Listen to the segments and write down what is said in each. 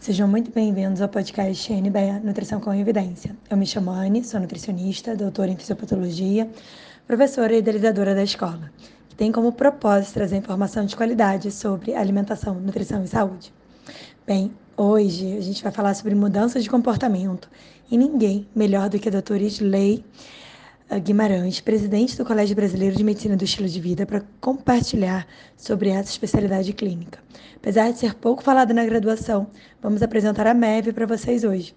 Sejam muito bem-vindos ao podcast NBE Nutrição com Evidência. Eu me chamo Anne, sou nutricionista, doutora em fisiopatologia, professora e idealizadora da escola, que tem como propósito trazer informação de qualidade sobre alimentação, nutrição e saúde. Bem, hoje a gente vai falar sobre mudança de comportamento e ninguém melhor do que a doutora Isley Guimarães, presidente do Colégio Brasileiro de Medicina do Estilo de Vida, para compartilhar sobre essa especialidade clínica. Apesar de ser pouco falado na graduação, vamos apresentar a MEV para vocês hoje.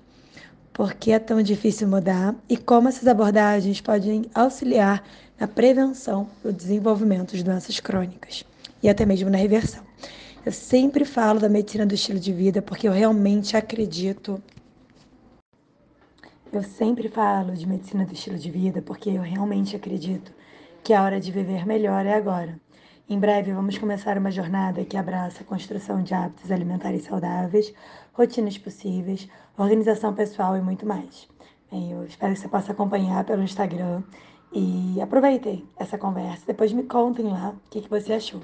Por que é tão difícil mudar e como essas abordagens podem auxiliar na prevenção do desenvolvimento de doenças crônicas e até mesmo na reversão. Eu sempre falo da medicina do estilo de vida porque eu realmente acredito eu sempre falo de medicina do estilo de vida porque eu realmente acredito que a hora de viver melhor é agora. Em breve vamos começar uma jornada que abraça a construção de hábitos alimentares saudáveis, rotinas possíveis, organização pessoal e muito mais. Bem, eu espero que você possa acompanhar pelo Instagram e aproveitem essa conversa. Depois me contem lá o que, que você achou.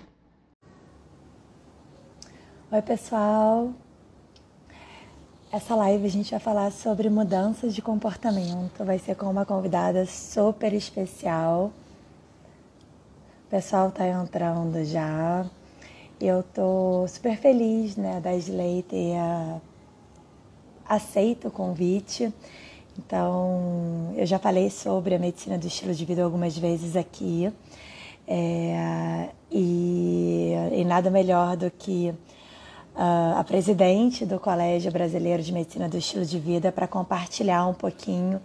Oi, pessoal! Essa live a gente vai falar sobre mudanças de comportamento. Vai ser com uma convidada super especial. O pessoal tá entrando já. Eu tô super feliz, né, da Slay ter uh, aceito o convite. Então, eu já falei sobre a medicina do estilo de vida algumas vezes aqui. É, e, e nada melhor do que a presidente do Colégio Brasileiro de Medicina do Estilo de Vida para compartilhar um pouquinho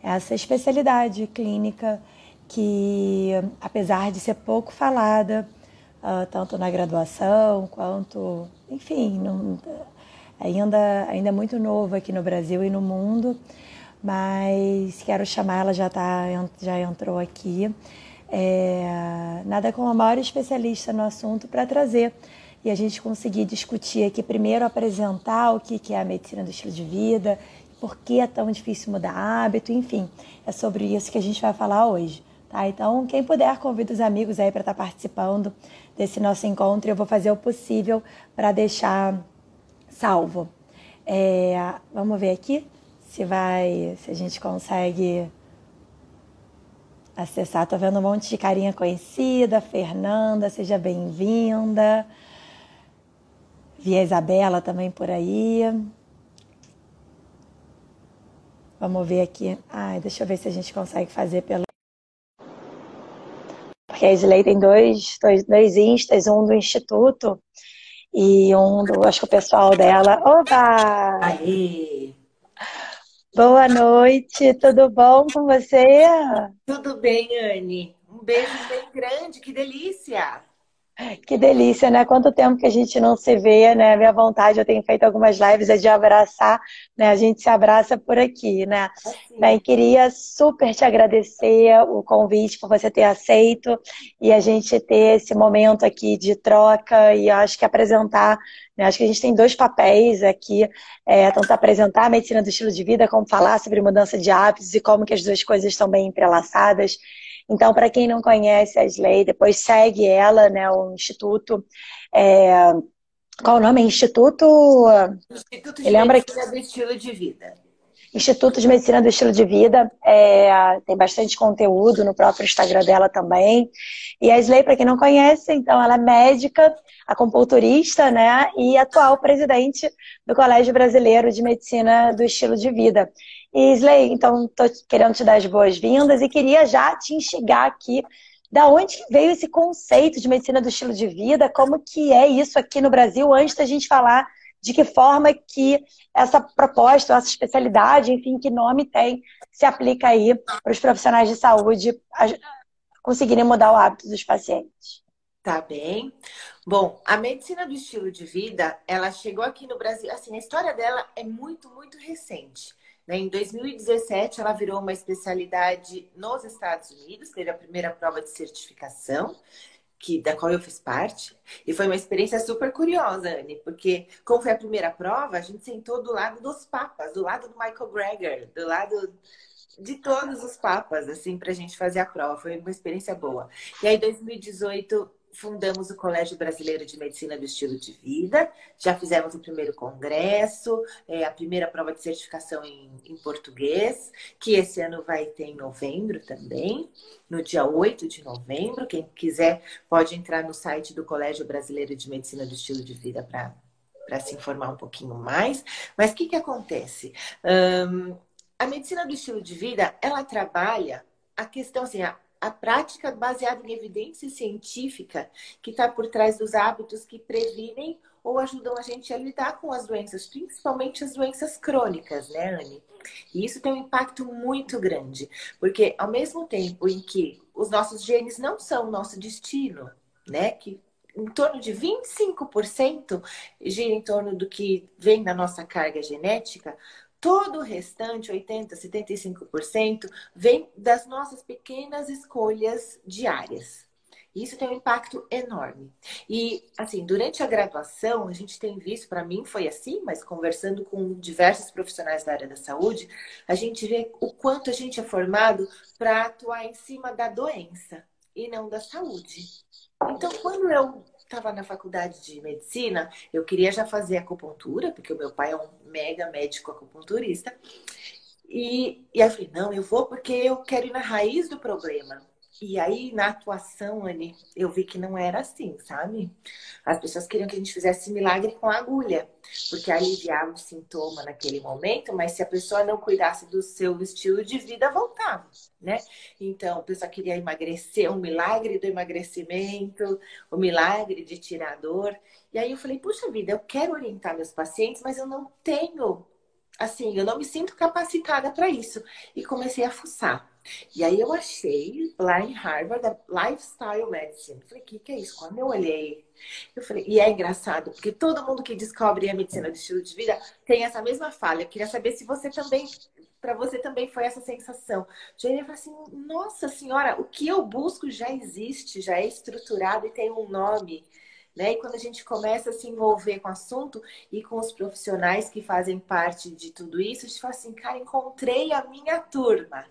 essa especialidade clínica que, apesar de ser pouco falada, uh, tanto na graduação quanto, enfim, não, ainda, ainda é muito novo aqui no Brasil e no mundo, mas quero chamar, ela já, tá, já entrou aqui, é, nada como a maior especialista no assunto para trazer e a gente conseguir discutir aqui, primeiro apresentar o que é a medicina do estilo de vida, por que é tão difícil mudar hábito, enfim, é sobre isso que a gente vai falar hoje. Tá? Então, quem puder, convida os amigos aí para estar tá participando desse nosso encontro. Eu vou fazer o possível para deixar salvo. É, vamos ver aqui se vai, se a gente consegue acessar. Tô vendo um monte de carinha conhecida. Fernanda, seja bem-vinda. Vi a Isabela também por aí. Vamos ver aqui. Ai, deixa eu ver se a gente consegue fazer pelo. Porque a Isley tem dois, dois, dois instas, um do Instituto e um do, acho que o pessoal dela. Opa! Aê! Boa noite, tudo bom com você? Tudo bem, Anne. Um beijo bem grande, que delícia! Que delícia, né? Quanto tempo que a gente não se vê, né? Minha vontade, eu tenho feito algumas lives, é de abraçar, né? A gente se abraça por aqui, né? Assim. Bem, queria super te agradecer o convite por você ter aceito e a gente ter esse momento aqui de troca e acho que apresentar, né? Acho que a gente tem dois papéis aqui, é, tanto apresentar a medicina do estilo de vida, como falar sobre mudança de hábitos e como que as duas coisas estão bem entrelaçadas. Então, para quem não conhece a Slay, depois segue ela, né, o Instituto. É... Qual o nome? Instituto. Instituto de lembra Medicina que... do Estilo de Vida. Instituto de Medicina do Estilo de Vida. É... tem bastante conteúdo no próprio Instagram dela também. E a Slay, para quem não conhece, então ela é médica, acupunturista, né? E atual presidente do Colégio Brasileiro de Medicina do Estilo de Vida. Isley, então estou querendo te dar as boas-vindas e queria já te instigar aqui da onde veio esse conceito de medicina do estilo de vida, como que é isso aqui no Brasil, antes da gente falar de que forma que essa proposta, essa especialidade, enfim, que nome tem, se aplica aí para os profissionais de saúde conseguirem mudar o hábito dos pacientes. Tá bem. Bom, a medicina do estilo de vida, ela chegou aqui no Brasil, assim, a história dela é muito, muito recente. Né? Em 2017, ela virou uma especialidade nos Estados Unidos, teve a primeira prova de certificação, que, da qual eu fiz parte. E foi uma experiência super curiosa, Anne, porque, como foi a primeira prova, a gente sentou do lado dos papas, do lado do Michael Greger, do lado de todos os papas, assim, para a gente fazer a prova. Foi uma experiência boa. E aí, em 2018, fundamos o Colégio Brasileiro de Medicina do Estilo de Vida, já fizemos o primeiro congresso, é, a primeira prova de certificação em, em, português, que esse ano vai ter em novembro também, no dia 8 de novembro. Quem quiser pode entrar no site do Colégio Brasileiro de Medicina do Estilo de Vida para se informar um pouquinho mais. Mas o que, que acontece? Um, a medicina do estilo de vida, ela trabalha a questão assim, a, a prática baseada em evidência científica que está por trás dos hábitos que previnem ou ajudam a gente a lidar com as doenças, principalmente as doenças crônicas, né, Anne? E isso tem um impacto muito grande, porque ao mesmo tempo em que os nossos genes não são o nosso destino, né, que em torno de 25% gira em torno do que vem da nossa carga genética, Todo o restante, 80%, 75%, vem das nossas pequenas escolhas diárias. Isso tem um impacto enorme. E, assim, durante a graduação, a gente tem visto, para mim foi assim, mas conversando com diversos profissionais da área da saúde, a gente vê o quanto a gente é formado para atuar em cima da doença e não da saúde. Então, quando eu estava na faculdade de medicina, eu queria já fazer acupuntura, porque o meu pai é um mega médico acupunturista. E, e aí eu falei, não, eu vou porque eu quero ir na raiz do problema. E aí, na atuação, Anne, eu vi que não era assim, sabe? As pessoas queriam que a gente fizesse milagre com a agulha, porque aliviava o sintoma naquele momento, mas se a pessoa não cuidasse do seu estilo de vida, voltava, né? Então, a pessoa queria emagrecer, o milagre do emagrecimento, o milagre de tirar a dor. E aí eu falei, puxa vida, eu quero orientar meus pacientes, mas eu não tenho, assim, eu não me sinto capacitada para isso. E comecei a fuçar. E aí eu achei lá em Harvard a Lifestyle Medicine. Falei, o que, que é isso? Quando eu olhei, eu falei, e é engraçado, porque todo mundo que descobre a medicina do estilo de vida tem essa mesma falha. Eu queria saber se você também, para você também foi essa sensação. Ia falar assim, nossa senhora, o que eu busco já existe, já é estruturado e tem um nome. Né? E quando a gente começa a se envolver com o assunto e com os profissionais que fazem parte de tudo isso, a gente fala assim, cara, encontrei a minha turma.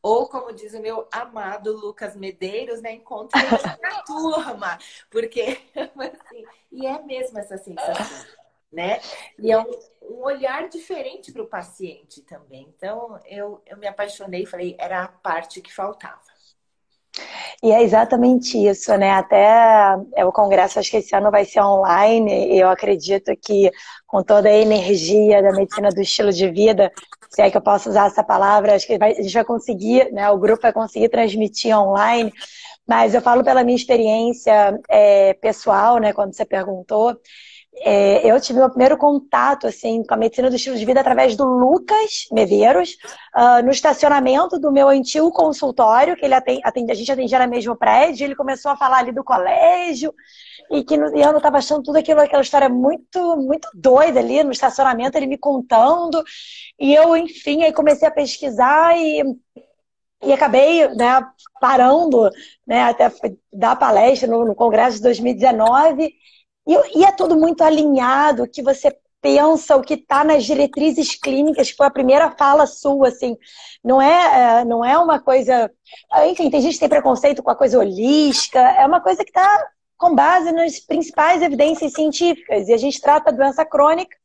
Ou, como diz o meu amado Lucas Medeiros, né? Encontrei na turma. Porque, assim, e é mesmo essa sensação, né? E é um, um olhar diferente para o paciente também. Então, eu, eu me apaixonei e falei, era a parte que faltava. E é exatamente isso, né? Até é, o congresso, acho que esse ano vai ser online, e eu acredito que com toda a energia da medicina do estilo de vida, se é que eu posso usar essa palavra, acho que vai, a gente vai conseguir, né? O grupo vai conseguir transmitir online. Mas eu falo pela minha experiência é, pessoal, né? Quando você perguntou, é, eu tive meu primeiro contato assim com a medicina do estilo de vida através do Lucas Medeiros, uh, no estacionamento do meu antigo consultório, que ele atende, atende, a gente atendia no mesmo prédio, ele começou a falar ali do colégio, e que no, e eu estava achando tudo aquilo, aquela história muito, muito doida ali no estacionamento, ele me contando, e eu, enfim, aí comecei a pesquisar e e acabei né, parando né, até dar palestra no, no Congresso de 2019 e, e é tudo muito alinhado, que você pensa o que está nas diretrizes clínicas, foi a primeira fala sua, assim, não é, é, não é uma coisa, enfim, tem gente que tem preconceito com a coisa holística, é uma coisa que está com base nas principais evidências científicas, e a gente trata a doença crônica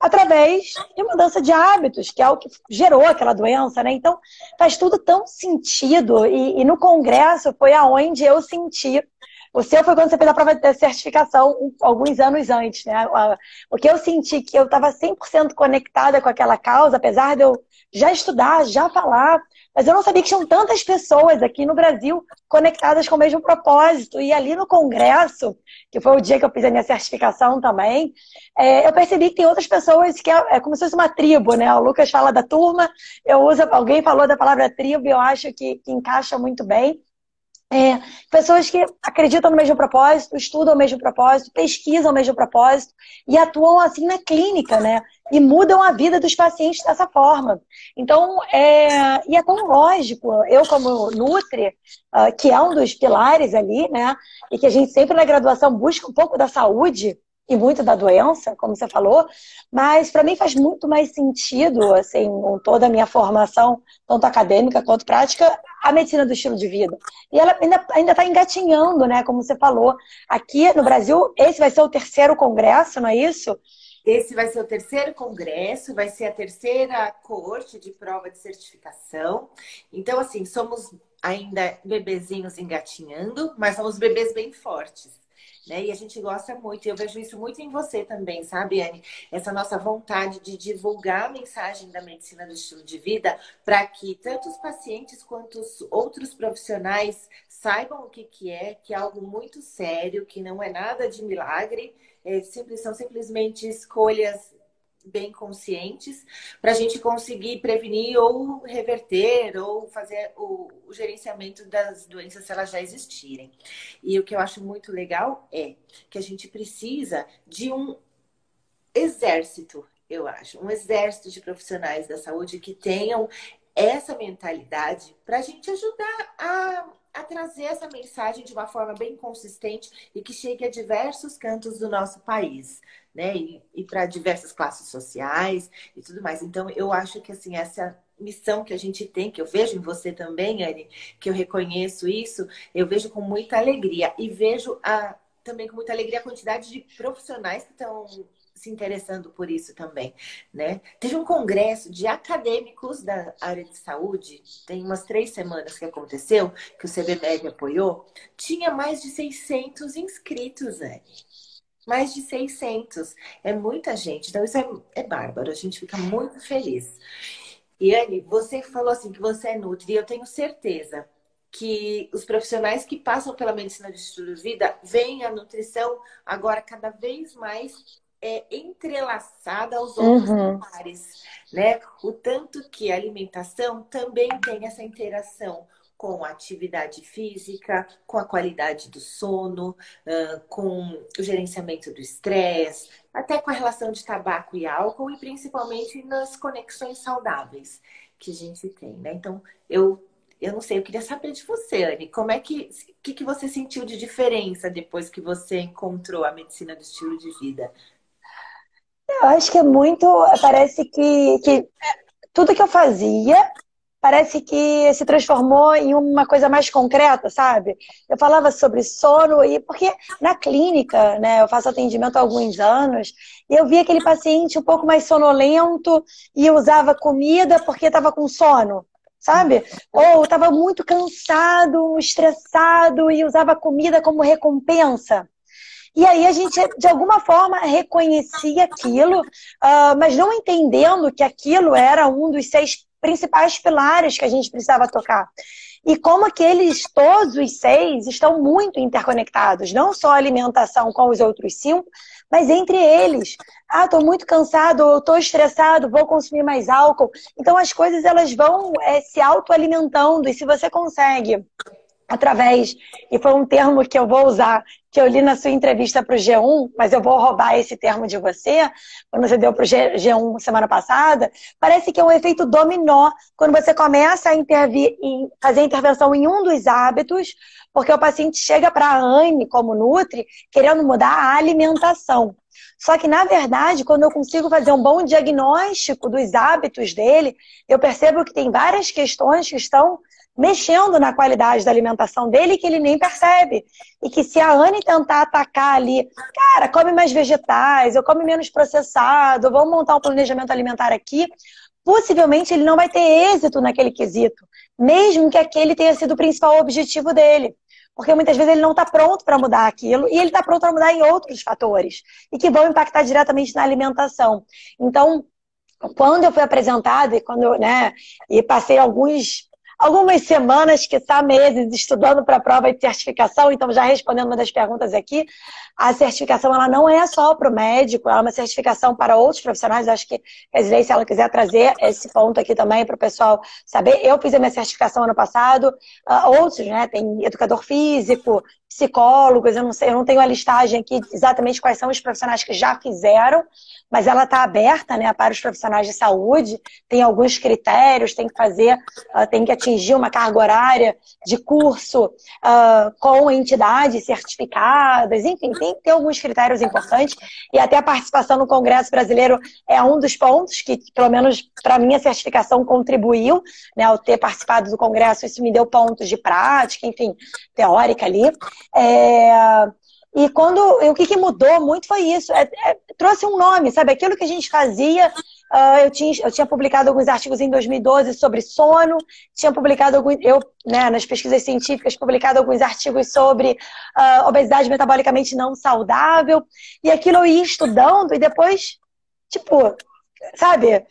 através de mudança de hábitos, que é o que gerou aquela doença, né? Então, faz tudo tão sentido, e, e no congresso foi aonde eu senti o seu foi quando você fez a prova de certificação, alguns anos antes, né? O que eu senti que eu estava 100% conectada com aquela causa, apesar de eu já estudar, já falar, mas eu não sabia que tinham tantas pessoas aqui no Brasil conectadas com o mesmo propósito. E ali no congresso, que foi o dia que eu fiz a minha certificação também, é, eu percebi que tem outras pessoas que é, é, como se fosse uma tribo, né? O Lucas fala da turma, eu uso, alguém falou da palavra tribo e eu acho que, que encaixa muito bem. É, pessoas que acreditam no mesmo propósito, estudam o mesmo propósito, pesquisam o mesmo propósito e atuam assim na clínica, né? E mudam a vida dos pacientes dessa forma. Então, é, e é tão lógico, eu como Nutri, uh, que é um dos pilares ali, né? E que a gente sempre na graduação busca um pouco da saúde, e muito da doença, como você falou, mas para mim faz muito mais sentido, assim, com toda a minha formação, tanto acadêmica quanto prática, a medicina do estilo de vida. E ela ainda está engatinhando, né? Como você falou. Aqui no Brasil, esse vai ser o terceiro congresso, não é isso? Esse vai ser o terceiro congresso, vai ser a terceira corte de prova de certificação. Então, assim, somos ainda bebezinhos engatinhando, mas somos bebês bem fortes. Né? E a gente gosta muito, e eu vejo isso muito em você também, sabe, Anne? Essa nossa vontade de divulgar a mensagem da medicina do estilo de vida para que tanto os pacientes quanto os outros profissionais saibam o que, que é, que é algo muito sério, que não é nada de milagre, é, são simplesmente escolhas bem conscientes para a gente conseguir prevenir ou reverter ou fazer o, o, gerenciamento das doenças se elas já existirem. E o que eu acho muito legal é que a gente precisa de um exército, eu acho, um exército de profissionais da saúde que tenham essa mentalidade para a gente ajudar a a trazer essa mensagem de uma forma bem consistente e que chegue a diversos cantos do nosso país, né? E, e para diversas classes sociais e tudo mais. Então, eu acho que assim essa missão que a gente tem, que eu vejo em você também, Anne, que eu reconheço isso, eu vejo com muita alegria e vejo a, também com muita alegria a quantidade de profissionais que estão se interessando por isso também, né? Teve um congresso de acadêmicos da área de saúde, tem umas três semanas que aconteceu, que o CBMEG apoiou, tinha mais de 600 inscritos, Anne. Mais de 600. É muita gente. Então, isso é, é bárbaro. A gente fica muito feliz. E, Anne, você falou assim que você é Nutri, eu tenho certeza que os profissionais que passam pela medicina de estilo de vida veem a nutrição agora cada vez mais é, entrelaçada aos outros uhum. pares, né? O tanto que a alimentação também tem essa interação com a atividade física, com a qualidade do sono, com o gerenciamento do estresse, até com a relação de tabaco e álcool e principalmente nas conexões saudáveis que a gente tem, né? Então, eu eu não sei, eu queria saber de você, Anne, como é que, que, que você sentiu de diferença depois que você encontrou a medicina do estilo de vida? Eu acho que é muito. Parece que, que tudo que eu fazia parece que se transformou em uma coisa mais concreta, sabe? Eu falava sobre sono e porque na clínica, né, eu faço atendimento há alguns anos e eu via aquele paciente um pouco mais sonolento e usava comida porque estava com sono, sabe? Ou estava muito cansado, estressado e usava comida como recompensa. E aí a gente, de alguma forma, reconhecia aquilo, uh, mas não entendendo que aquilo era um dos seis principais pilares que a gente precisava tocar. E como aqueles, todos os seis, estão muito interconectados, não só a alimentação com os outros cinco, mas entre eles. Ah, estou muito cansado, estou estressado, vou consumir mais álcool. Então as coisas elas vão é, se autoalimentando, e se você consegue através, e foi um termo que eu vou usar, que eu li na sua entrevista para o G1, mas eu vou roubar esse termo de você, quando você deu para o G1 semana passada, parece que é um efeito dominó, quando você começa a intervir, fazer intervenção em um dos hábitos, porque o paciente chega para a ANE, como Nutri, querendo mudar a alimentação. Só que, na verdade, quando eu consigo fazer um bom diagnóstico dos hábitos dele, eu percebo que tem várias questões que estão mexendo na qualidade da alimentação dele que ele nem percebe. E que se a Anne tentar atacar ali, cara, come mais vegetais, eu come menos processado, vamos montar um planejamento alimentar aqui, possivelmente ele não vai ter êxito naquele quesito, mesmo que aquele tenha sido o principal objetivo dele. Porque muitas vezes ele não está pronto para mudar aquilo e ele está pronto para mudar em outros fatores e que vão impactar diretamente na alimentação. Então, quando eu fui apresentada e quando né, e passei alguns algumas semanas, que está meses, estudando para a prova de certificação. Então, já respondendo uma das perguntas aqui, a certificação ela não é só para o médico, ela é uma certificação para outros profissionais. Acho que a Isley, se ela quiser trazer esse ponto aqui também para o pessoal saber. Eu fiz a minha certificação ano passado, uh, outros, né? Tem educador físico, psicólogos, eu não sei, eu não tenho a listagem aqui exatamente quais são os profissionais que já fizeram, mas ela está aberta né, para os profissionais de saúde, tem alguns critérios, tem que fazer, uh, tem que atingir uma carga horária de curso uh, com entidades certificadas, enfim, tem, tem alguns critérios importantes. E até a participação no Congresso Brasileiro é um dos pontos que, pelo menos para mim, a certificação contribuiu, né, ao ter participado do Congresso, isso me deu pontos de prática, enfim, teórica ali. É, e quando o que, que, mudou muito foi isso. É, é, trouxe um nome, sabe? Aquilo que a gente fazia. Uh, eu, tinha, eu tinha publicado alguns artigos em 2012 sobre sono, tinha publicado alguns, eu, né, nas pesquisas científicas, publicado alguns artigos sobre uh, obesidade metabolicamente não saudável. E aquilo eu ia estudando e depois, tipo, sabe?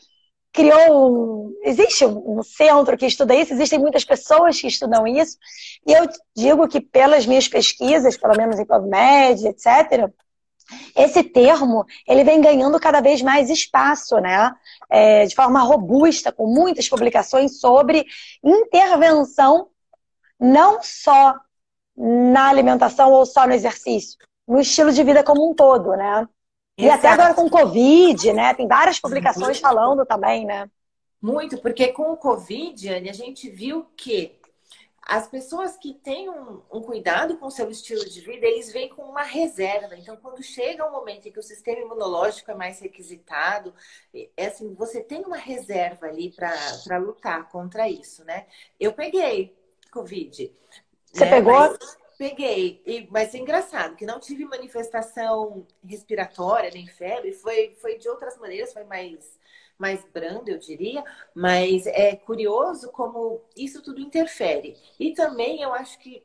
criou um. Existe um centro que estuda isso, existem muitas pessoas que estudam isso, e eu digo que pelas minhas pesquisas, pelo menos em PubMed, etc., esse termo ele vem ganhando cada vez mais espaço, né? É, de forma robusta, com muitas publicações sobre intervenção não só na alimentação ou só no exercício, no estilo de vida como um todo, né? E Exato. até agora com o Covid, né? Tem várias publicações falando também, né? Muito, porque com o Covid, Anne, a gente viu que as pessoas que têm um, um, cuidado com o seu estilo de vida, eles vêm com uma reserva. Então, quando chega um momento em que o sistema imunológico é mais requisitado, é assim, você tem uma reserva ali para lutar contra isso, né? Eu peguei Covid. Você né? pegou? Mas Peguei, e, mas é engraçado que não tive manifestação respiratória nem febre, foi, foi de outras maneiras, foi mais, mais brando, eu diria, mas é curioso como isso tudo interfere. E também eu acho que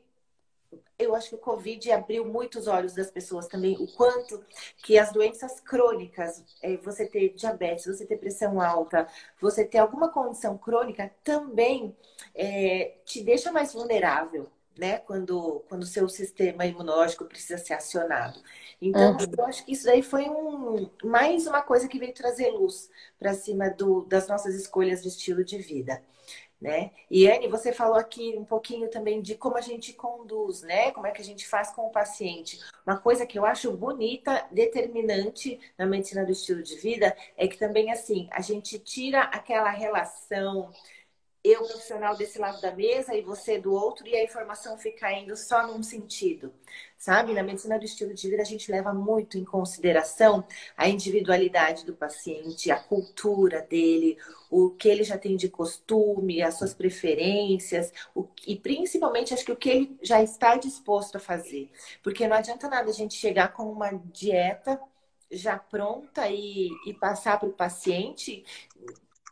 eu acho que o Covid abriu muitos olhos das pessoas também, o quanto que as doenças crônicas, é, você ter diabetes, você ter pressão alta, você ter alguma condição crônica, também é, te deixa mais vulnerável né? Quando, quando o seu sistema imunológico precisa ser acionado. Então, uhum. eu acho que isso daí foi um, mais uma coisa que veio trazer luz para cima do, das nossas escolhas de estilo de vida. Né? E Anne, você falou aqui um pouquinho também de como a gente conduz, né? Como é que a gente faz com o paciente. Uma coisa que eu acho bonita, determinante na medicina do estilo de vida é que também assim, a gente tira aquela relação eu profissional desse lado da mesa e você do outro, e a informação fica indo só num sentido, sabe? Na medicina do estilo de vida, a gente leva muito em consideração a individualidade do paciente, a cultura dele, o que ele já tem de costume, as suas preferências, o, e principalmente acho que o que ele já está disposto a fazer. Porque não adianta nada a gente chegar com uma dieta já pronta e, e passar para o paciente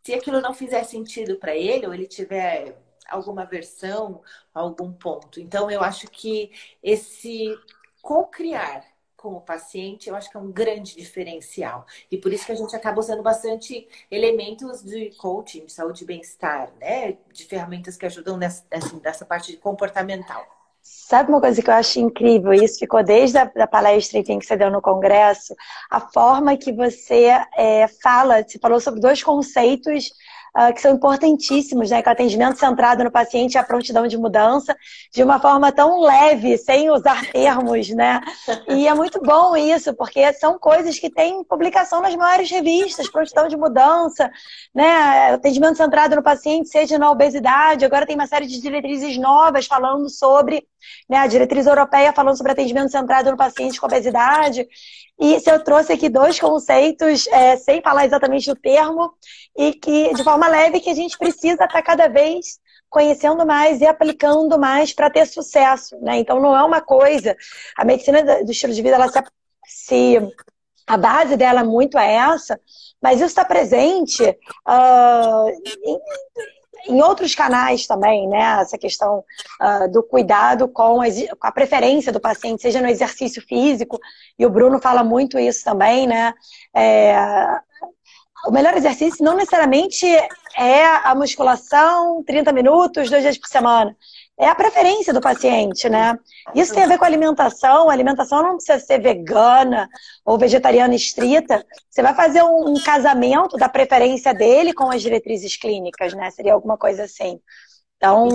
se aquilo não fizer sentido para ele, ou ele tiver alguma versão, algum ponto. Então, eu acho que esse co-criar com o paciente, eu acho que é um grande diferencial. E por isso que a gente acaba usando bastante elementos de coaching, de saúde e bem-estar, né? De ferramentas que ajudam nessa, assim, nessa parte comportamental. Sabe uma coisa que eu acho incrível? Isso ficou desde a da palestra enfim, que você deu no congresso. A forma que você é, fala, você falou sobre dois conceitos uh, que são importantíssimos, né? Que o atendimento centrado no paciente e a prontidão de mudança, de uma forma tão leve, sem usar termos, né? E é muito bom isso, porque são coisas que têm publicação nas maiores revistas, prontidão de mudança, né? Atendimento centrado no paciente, seja na obesidade, agora tem uma série de diretrizes novas falando sobre, né? A diretriz europeia falando sobre atendimento centrado no paciente com obesidade. E se eu trouxe aqui dois conceitos, é, sem falar exatamente o termo, e que de forma leve que a gente precisa estar cada vez conhecendo mais e aplicando mais para ter sucesso, né? Então não é uma coisa. A medicina do estilo de vida, ela se, se a base dela muito é essa, mas isso está presente uh, em, em outros canais também, né? Essa questão uh, do cuidado com, com, a preferência do paciente, seja no exercício físico, e o Bruno fala muito isso também, né? É, o melhor exercício não necessariamente é a musculação, 30 minutos, dois dias por semana é a preferência do paciente, né? Isso tem a ver com a alimentação. A alimentação não precisa ser vegana ou vegetariana estrita. Você vai fazer um, casamento da preferência dele com as diretrizes clínicas, né? Seria alguma coisa assim. Então,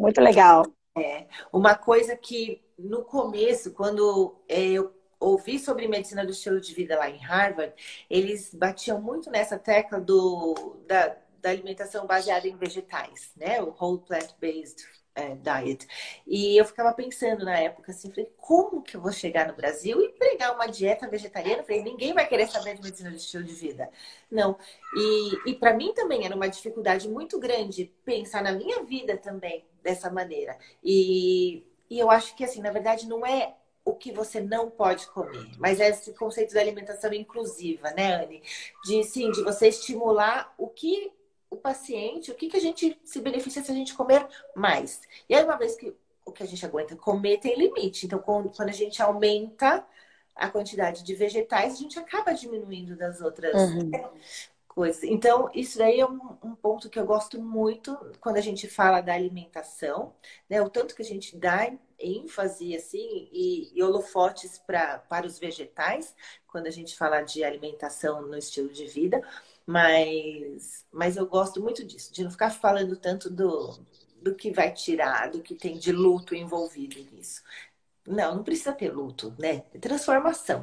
muito legal. É. Uma coisa que no começo, quando é, eu ouvi sobre medicina do estilo de vida lá em Harvard, eles batiam muito nessa tecla do, da, da alimentação baseada em vegetais, né? O whole plant-based é, diet. E eu ficava pensando na época assim, falei, como que eu vou chegar no Brasil e pregar uma dieta vegetariana? Falei, ninguém vai querer saber de medicina de estilo de vida. Não. E, e para mim também era uma dificuldade muito grande pensar na minha vida também dessa maneira. E, e eu acho que assim, na verdade, não é o que você não pode comer, mas é esse conceito da alimentação inclusiva, né, Anne? De sim, de você estimular o que o paciente, o que, que a gente se beneficia se a gente comer mais. E aí, uma vez que o que a gente aguenta comer tem limite. Então, quando a gente aumenta a quantidade de vegetais, a gente acaba diminuindo das outras uhum. coisas. Então, isso daí é um, um, ponto que eu gosto muito quando a gente fala da alimentação, né? O tanto que a gente dá ênfase assim e, e holofotes pra, para os vegetais quando a gente fala de alimentação no estilo de vida. Mas, mas eu gosto muito disso, de não ficar falando tanto do, do que vai tirar, do que tem de luto envolvido nisso. Não, não precisa ter luto, né? É transformação.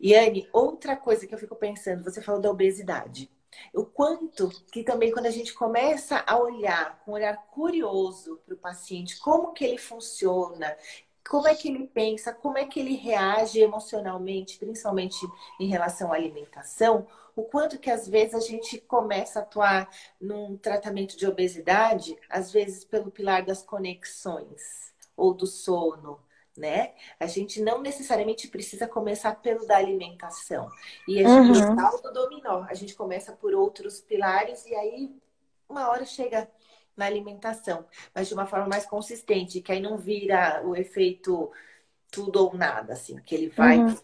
E Anne, outra coisa que eu fico pensando, você falou da obesidade. O quanto que também quando a gente começa a olhar com um olhar curioso para o paciente, como que ele funciona, como é que ele pensa, como é que ele reage emocionalmente, principalmente em relação à alimentação, o quanto que às vezes a gente começa a atuar num tratamento de obesidade, às vezes pelo pilar das conexões ou do sono, né? A gente não necessariamente precisa começar pelo da alimentação. E a gente uhum. do dominó, a gente começa por outros pilares e aí uma hora chega na alimentação, mas de uma forma mais consistente, que aí não vira o efeito tudo ou nada, assim, que ele vai uhum.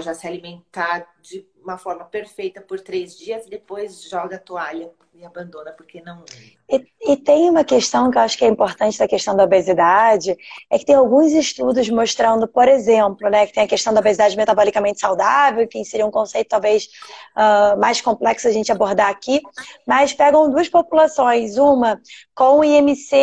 já se alimentar de uma forma perfeita por três dias e depois joga a toalha e abandona porque não. E, e, tem uma questão que eu acho que é importante da questão da obesidade, é que tem alguns estudos mostrando, por exemplo, né, que tem a questão da obesidade metabolicamente saudável, enfim, seria um conceito talvez uh, mais complexo a gente abordar aqui, mas pegam duas populações, uma com IMC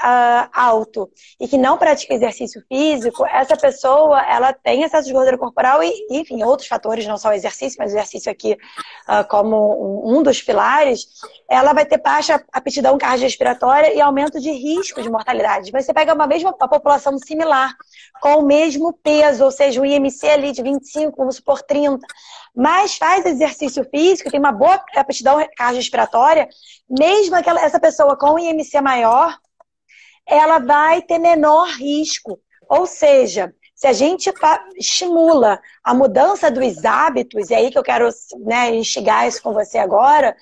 uh, alto e que não pratica exercício físico, essa pessoa ela tem excesso de gordura corporal e, enfim, outros fatores, não só o exercício, mas o exercício aqui uh, como um, um, dos pilares, ela vai ter baixa aptidão cardiorrespiratória e aumento de risco de mortalidade. Você pega uma mesma uma população similar, com o mesmo peso, ou seja, o IMC ali de 25, vamos supor 30, mas faz exercício físico, tem uma boa aptidão cardiorrespiratória, mesmo aquela, essa pessoa com o IMC maior, ela vai ter menor risco. Ou seja, se a gente estimula a mudança dos hábitos, e é aí que eu quero né, instigar isso com você agora,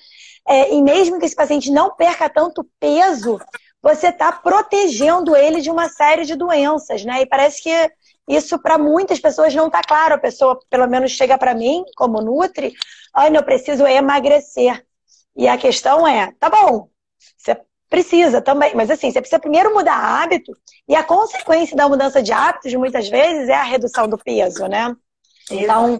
é, e mesmo que esse paciente não perca tanto peso, você está protegendo ele de uma série de doenças, né? E parece que isso para muitas pessoas não está claro. A pessoa, pelo menos, chega para mim, como Nutri, olha, eu preciso emagrecer. E a questão é, tá bom, você Precisa também, mas assim, você precisa primeiro mudar hábito, e a consequência da mudança de hábitos, muitas vezes, é a redução do peso, né? Então,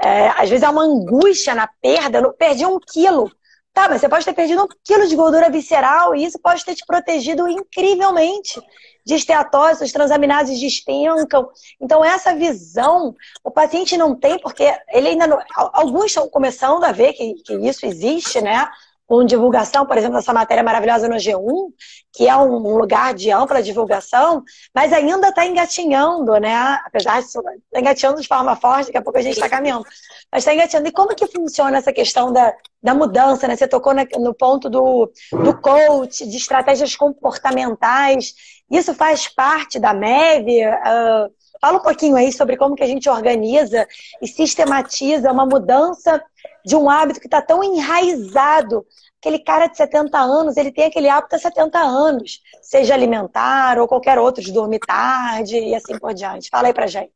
é, às vezes é uma angústia na perda, eu perdi um quilo. Tá, mas você pode ter perdido um quilo de gordura visceral e isso pode ter te protegido incrivelmente de esteatose, os transaminases despencam. Então, essa visão o paciente não tem, porque ele ainda não. Alguns estão começando a ver que, que isso existe, né? Com divulgação, por exemplo, essa matéria maravilhosa no G1, que é um lugar de ampla divulgação, mas ainda está engatinhando, né? Apesar de estar engatinhando de forma forte, daqui a pouco a gente está caminhando. Mas está engatinhando. E como que funciona essa questão da, da mudança, né? Você tocou no ponto do, do coach, de estratégias comportamentais. Isso faz parte da MEV? Uh, fala um pouquinho aí sobre como que a gente organiza e sistematiza uma mudança de um hábito que está tão enraizado. Aquele cara de 70 anos, ele tem aquele hábito há 70 anos, seja alimentar ou qualquer outro, de dormir tarde e assim por diante. Fala aí pra gente.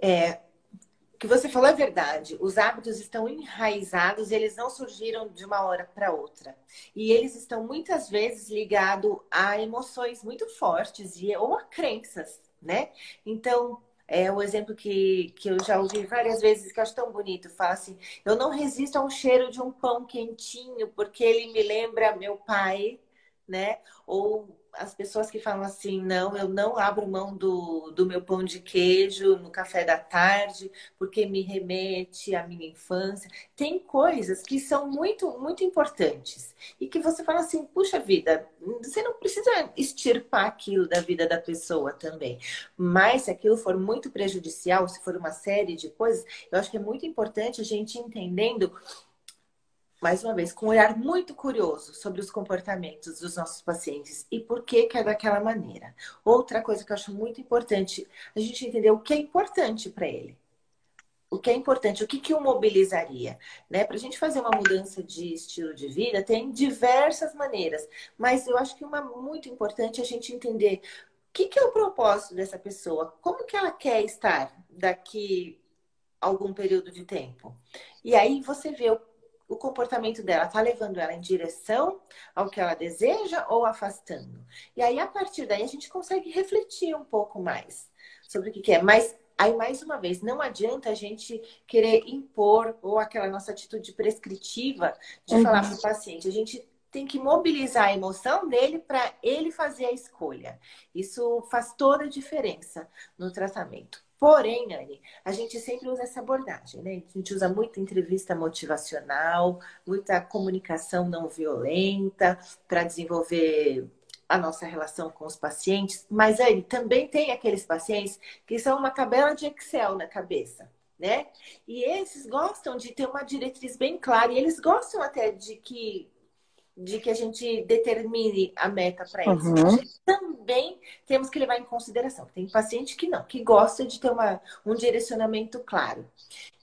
É, o que você falou é verdade. Os hábitos estão enraizados, eles não surgiram de uma hora para outra. E eles estão muitas vezes ligados a emoções muito fortes e, ou a crenças, né? Então, é o exemplo que, que eu já ouvi várias vezes, que eu acho tão bonito. Fala assim: eu não resisto ao cheiro de um pão quentinho, porque ele me lembra meu pai né? Ou as pessoas que falam assim, não, eu não abro mão do, do meu pão de queijo no café da tarde, porque me remete à minha infância. Tem coisas que são muito, muito importantes. E que você fala assim, puxa vida, você não precisa extirpar aquilo da vida da pessoa também. Mas se aquilo for muito prejudicial, se for uma série de coisas, eu acho que é muito importante a gente entendendo mais uma vez, com um olhar muito curioso sobre os comportamentos dos nossos pacientes e por que, que é daquela maneira. Outra coisa que eu acho muito importante, a gente entender o que é importante para ele. O que é importante, o que, que o mobilizaria. Né? Para a gente fazer uma mudança de estilo de vida, tem diversas maneiras, mas eu acho que uma muito importante é a gente entender o que, que é o propósito dessa pessoa, como que ela quer estar daqui algum período de tempo. E aí você vê o o comportamento dela está levando ela em direção ao que ela deseja ou afastando. E aí, a partir daí, a gente consegue refletir um pouco mais sobre o que, que é. Mas aí, mais uma vez, não adianta a gente querer impor ou aquela nossa atitude prescritiva de uhum. falar para o paciente. A gente tem que mobilizar a emoção dele para ele fazer a escolha. Isso faz toda a diferença no tratamento. Porém, Anne, a gente sempre usa essa abordagem, né? A gente usa muita entrevista motivacional, muita comunicação não violenta para desenvolver a nossa relação com os pacientes. Mas aí também tem aqueles pacientes que são uma tabela de Excel na cabeça, né? E esses gostam de ter uma diretriz bem clara e eles gostam até de que de que a gente determine a meta para eles. Uhum. Também temos que levar em consideração. Tem paciente que não, que gosta de ter uma, um direcionamento claro.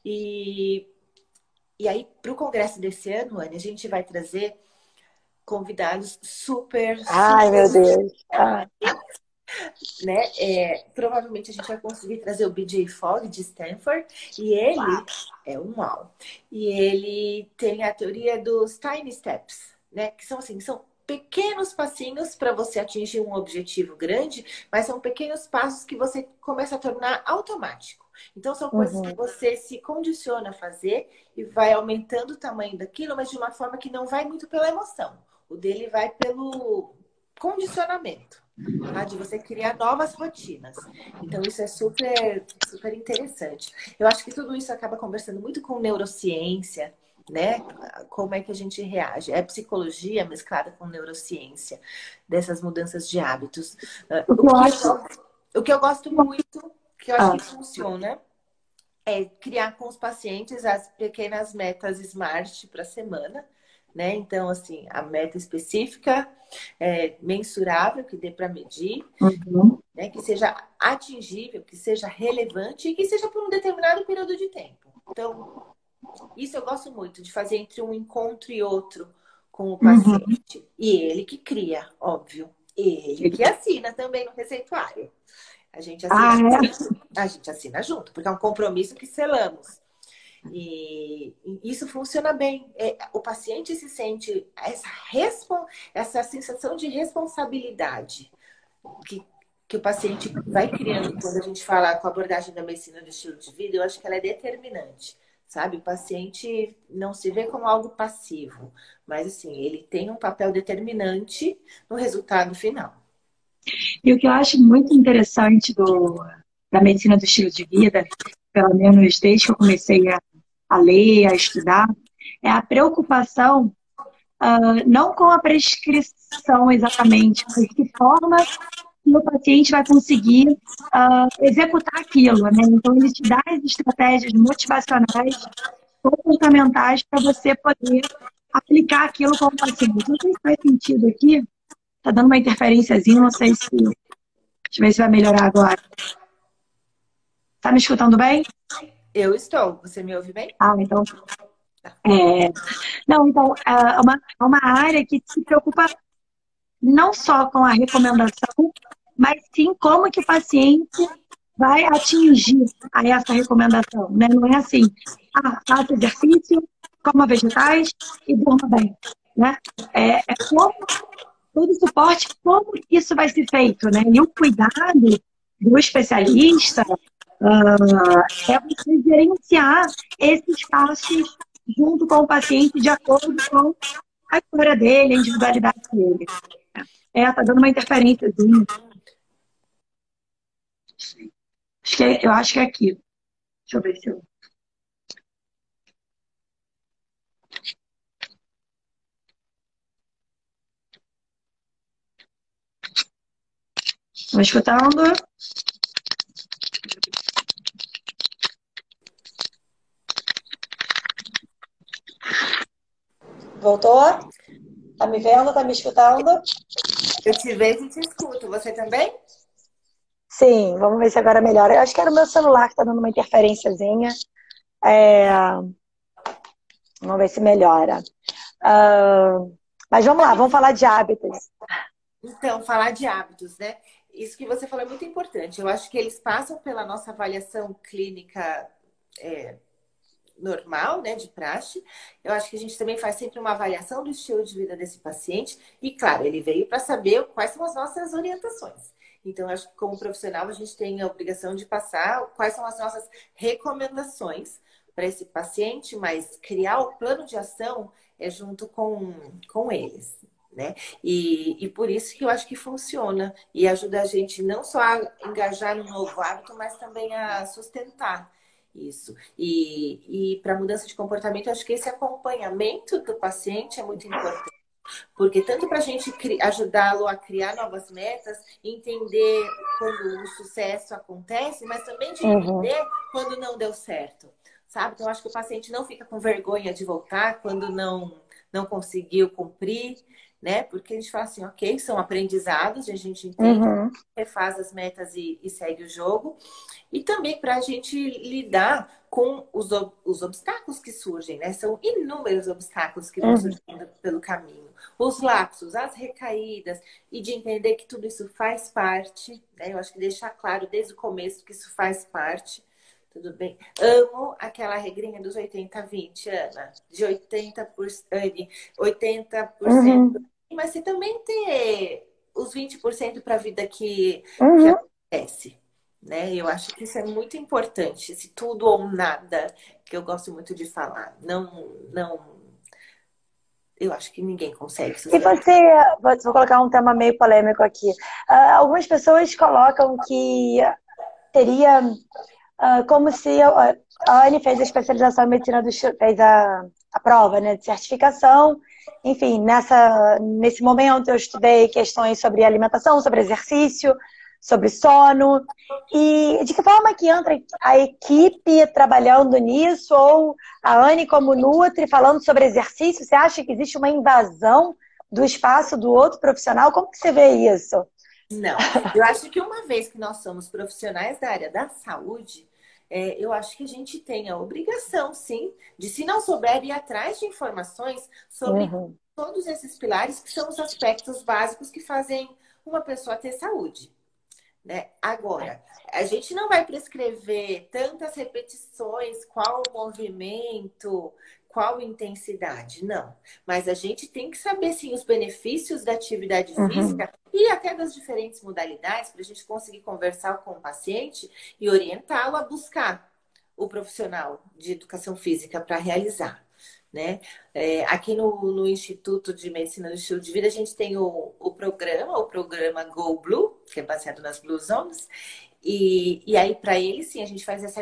E, e aí, para o congresso desse ano, Anne, a gente vai trazer convidados super. Ai, super, meu Deus! Ah. Né? É, provavelmente a gente vai conseguir trazer o BJ Fogg de Stanford e ele Uau. é um mal. E ele tem a teoria dos tiny steps né? Que são assim, são pequenos passinhos para você atingir um objetivo grande, mas são pequenos passos que você começa a tornar automático. Então são coisas uhum. que você se condiciona a fazer e vai aumentando o tamanho daquilo, mas de uma forma que não vai muito pela emoção. O dele vai pelo condicionamento. Tá? De você criar novas rotinas. Então, isso é super, super interessante. Eu acho que tudo isso acaba conversando muito com neurociência, né? Como é que a gente reage? É psicologia mesclada com neurociência dessas mudanças de hábitos. Ah, o que eu, acho... o que eu gosto muito, que eu acho ah. que funciona, é criar com os pacientes as pequenas metas SMART para a semana. Né? Então, assim, a meta específica, é, mensurável, que dê para medir, uhum. né? que seja atingível, que seja relevante e que seja por um determinado período de tempo. Então, isso eu gosto muito de fazer entre um encontro e outro com o paciente. Uhum. E ele que cria, óbvio. Ele que assina também no receituário. A gente assina, ah, é? a gente assina junto, porque é um compromisso que selamos. E isso funciona bem. É, o paciente se sente essa, essa sensação de responsabilidade que, que o paciente vai criando quando a gente fala com a abordagem da medicina do estilo de vida, eu acho que ela é determinante sabe? O paciente não se vê como algo passivo, mas assim, ele tem um papel determinante no resultado final. E o que eu acho muito interessante do, da medicina do estilo de vida, pelo menos desde que eu comecei a, a ler, a estudar, é a preocupação uh, não com a prescrição exatamente, mas que forma que o paciente vai conseguir uh, executar aquilo, né? Então, ele te dá as estratégias motivacionais, comportamentais para você poder aplicar aquilo com o paciente. Não sei se faz sentido aqui. Tá dando uma interferênciazinha, não sei se. Deixa eu ver se vai melhorar agora. Tá me escutando bem? Eu estou. Você me ouve bem? Ah, então. É... Não, então, é uma, é uma área que se preocupa não só com a recomendação, mas sim como que o paciente vai atingir a essa recomendação. Né? Não é assim, ah, faça exercício, coma vegetais e durma bem. Né? É, é como todo suporte, como isso vai ser feito. Né? E o cuidado do especialista uh, é você gerenciar esses passos junto com o paciente de acordo com a história dele, a individualidade dele. É, tá dando uma interferência. Acho que é, eu acho que é aqui. Deixa eu ver se eu. Estão escutando? Voltou? Tá me vendo? Tá me escutando? Eu te vejo e te escuto. Você também? Sim, vamos ver se agora melhora. Eu acho que era o meu celular que tá dando uma interferênciazinha. É... Vamos ver se melhora. Uh... Mas vamos lá, vamos falar de hábitos. Então, falar de hábitos, né? Isso que você falou é muito importante. Eu acho que eles passam pela nossa avaliação clínica é, normal, né, de praxe. Eu acho que a gente também faz sempre uma avaliação do estilo de vida desse paciente. E, claro, ele veio para saber quais são as nossas orientações. Então, acho que como profissional, a gente tem a obrigação de passar quais são as nossas recomendações para esse paciente, mas criar o plano de ação é junto com, com eles. Né? E, e por isso que eu acho que funciona e ajuda a gente não só a engajar no novo hábito, mas também a sustentar isso. E, e para mudança de comportamento, eu acho que esse acompanhamento do paciente é muito importante. Porque tanto para a gente ajudá-lo a criar novas metas, entender quando o sucesso acontece, mas também de uhum. entender uhum. quando não deu certo. Sabe? Então, acho que o paciente não fica com vergonha de voltar quando não, não conseguiu cumprir né? Porque a gente fala assim, ok, são aprendizados, a gente entende, uhum. refaz as metas e, e, segue o jogo. E também para a gente lidar com os, os obstáculos que surgem, né? São inúmeros obstáculos que vão uhum. surgindo pelo caminho. Os lapsos, as recaídas, e de entender que tudo isso faz parte, né? Eu acho que deixar claro desde o começo que isso faz parte. Tudo bem. Amo aquela regrinha dos 80-20, Ana. De 80%, 80% uhum mas você também ter os 20% para a vida que, uhum. que acontece. Né? Eu acho que isso é muito importante, esse tudo ou nada, que eu gosto muito de falar. Não, não. Eu acho que ninguém consegue. E você, vou colocar um tema meio polêmico aqui. Uh, algumas pessoas colocam que teria uh, como se a Anne fez a especialização em medicina do fez a, a prova né, de certificação enfim, nessa, nesse momento eu estudei questões sobre alimentação, sobre exercício, sobre sono. E de que forma que entra a equipe trabalhando nisso, ou a Anne como Nutri falando sobre exercício? Você acha que existe uma invasão do espaço do outro profissional? Como que você vê isso? Não, eu acho que uma vez que nós somos profissionais da área da saúde, é, eu acho que a gente tem a obrigação, sim, de se não souber ir atrás de informações sobre uhum. todos esses pilares que são os aspectos básicos que fazem uma pessoa ter saúde. Né? Agora, a gente não vai prescrever tantas repetições, qual o movimento, qual intensidade, não. Mas a gente tem que saber, sim, os benefícios da atividade uhum. física e até das diferentes modalidades, para a gente conseguir conversar com o paciente e orientá-lo a buscar o profissional de educação física para realizar. Né? É, aqui no, no, Instituto de Medicina do Estilo de Vida, a gente tem o, o programa, o programa Go Blue, que é baseado nas Blue Zones. E, e aí, para ele, sim, a gente faz essa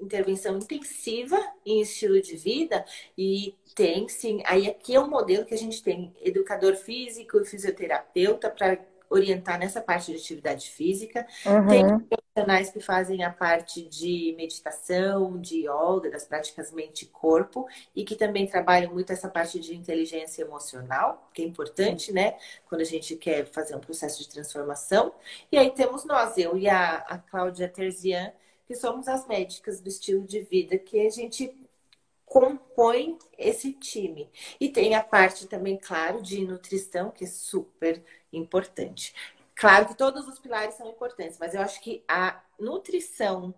intervenção intensiva em estilo de vida e tem sim, aí aqui é um modelo que a gente tem educador físico e fisioterapeuta para orientar nessa parte de atividade física. Uhum. Tem profissionais que fazem a parte de meditação, de yoga, das práticas mente-corpo, e que também trabalham muito essa parte de inteligência emocional, que é importante, né? Quando a gente quer fazer um processo de transformação. E aí temos nós, eu e a, a Cláudia Terzian, que somos as médicas do estilo de vida, que a gente compõe esse time. E tem a parte também, claro, de nutrição, que é super importante. Claro que todos os pilares são importantes, mas eu acho que a nutrição,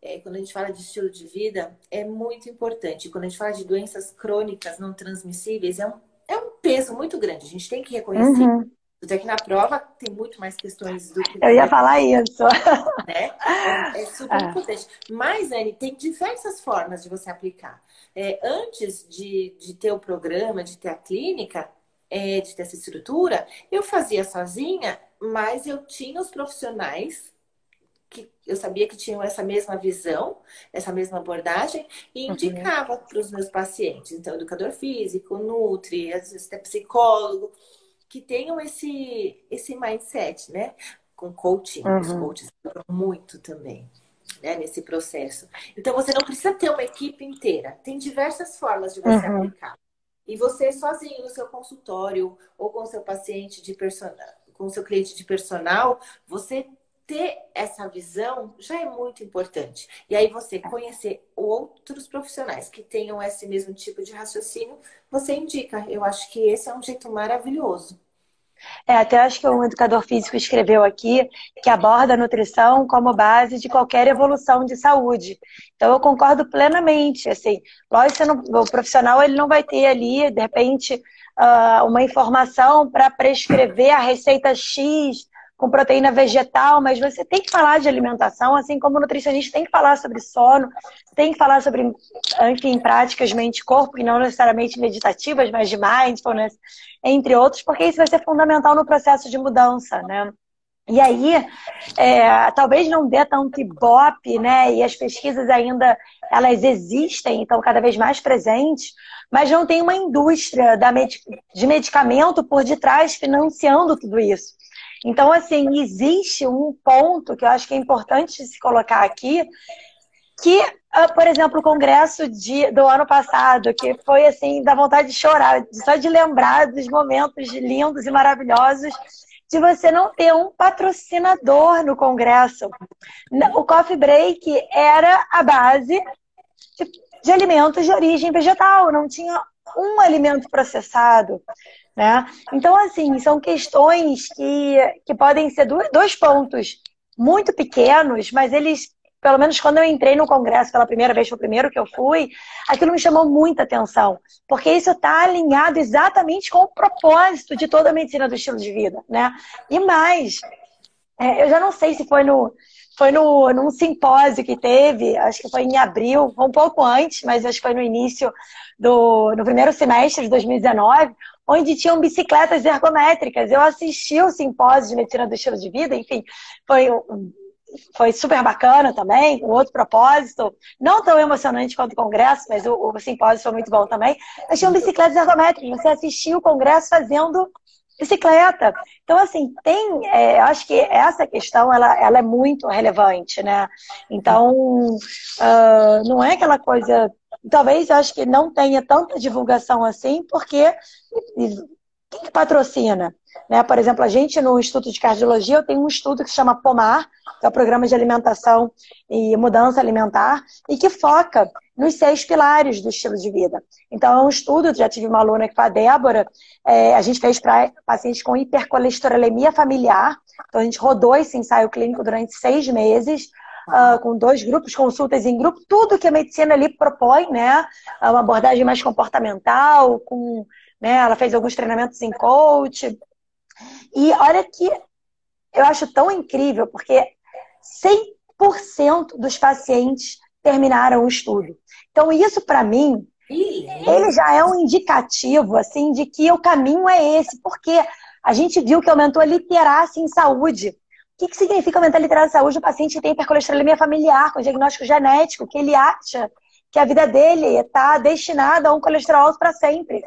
é, quando a gente fala de estilo de vida, é muito importante. Quando a gente fala de doenças crônicas não transmissíveis, é um, é um peso muito grande. A gente tem que reconhecer. Uhum. Até que na prova tem muito mais questões do que. Eu ia falar isso. Né? É, é super é. importante. Mas, Anne, tem diversas formas de você aplicar. É, antes de, de ter o programa, de ter a clínica, é, de ter essa estrutura, eu fazia sozinha, mas eu tinha os profissionais que eu sabia que tinham essa mesma visão, essa mesma abordagem, e uhum. indicava uhum. para os meus pacientes. Então, educador físico, nutri, às vezes até psicólogo, que tenham esse, esse mindset, né? Com coaching, uhum. os coaches muito também. Né, nesse processo. Então, você não precisa ter uma equipe inteira. Tem diversas formas de você uhum. aplicar. E você sozinho no seu consultório ou com seu paciente de personal, com o seu cliente de personal, você ter essa visão já é muito importante. E aí você conhecer outros profissionais que tenham esse mesmo tipo de raciocínio, você indica. Eu acho que esse é um jeito maravilhoso. É, até acho que um educador físico escreveu aqui que aborda a nutrição como base de qualquer evolução de saúde. Então eu concordo plenamente. Assim, lógico, não, o profissional ele não vai ter ali, de repente, uh, uma informação para prescrever a receita X com proteína vegetal, mas você tem que falar de alimentação, assim como o nutricionista tem que falar sobre sono, tem que falar sobre, enfim, práticas mente-corpo, e não necessariamente meditativas, mas de mindfulness, entre outros, porque isso vai ser fundamental no processo de mudança, né? E aí, é, talvez não dê tanto ibope, né? E as pesquisas ainda, elas existem, estão cada vez mais presentes, mas não tem uma indústria de medicamento por detrás financiando tudo isso. Então, assim, existe um ponto que eu acho que é importante se colocar aqui, que, ah, por exemplo, o congresso de, do ano passado, que foi assim, da vontade de chorar, só de lembrar dos momentos lindos e maravilhosos de você não ter um patrocinador no congresso. O Coffee Break era a base de, de alimentos de origem vegetal, não tinha um alimento processado. Né? Então, assim, são questões que, que podem ser dois pontos muito pequenos, mas eles, pelo menos quando eu entrei no congresso pela primeira vez, foi o primeiro que eu fui, aquilo me chamou muita atenção, porque isso está alinhado exatamente com o propósito de toda a medicina do estilo de vida, né? E mais, é, eu já não sei se foi no foi no, num simpósio que teve, acho que foi em abril, um pouco antes, mas acho que foi no início do no primeiro semestre de 2019, onde tinham bicicletas ergométricas. Eu assisti o simpósio de medicina do estilo de vida, enfim, foi, foi super bacana também, com outro propósito. Não tão emocionante quanto o congresso, mas o, o simpósio foi muito bom também. Mas tinham bicicletas ergométricas. Você assistiu o congresso fazendo bicicleta. Então, assim, tem, é, acho que essa questão, ela, ela é muito relevante, né? Então, uh, não é aquela coisa talvez eu acho que não tenha tanta divulgação assim, porque quem que patrocina? Né? Por exemplo, a gente no Instituto de Cardiologia, tenho um estudo que se chama POMAR, que é o Programa de Alimentação e Mudança Alimentar, e que foca nos seis pilares do estilo de vida. Então, é um estudo, já tive uma aluna que foi a Débora, é, a gente fez para pacientes com hipercolesterolemia familiar, então a gente rodou esse ensaio clínico durante seis meses, uh, com dois grupos, consultas em grupo, tudo que a medicina ali propõe, né? Uma abordagem mais comportamental, com, né? Ela fez alguns treinamentos em coach. E olha que eu acho tão incrível, porque 100% dos pacientes terminaram o estudo. Então, isso para mim, ele já é um indicativo, assim, de que o caminho é esse, porque a gente viu que aumentou a literacia em saúde que, que significa aumentar a literacia de saúde do paciente que tem hipercolesterolemia familiar, com diagnóstico genético, que ele acha que a vida dele está destinada a um colesterol alto para sempre.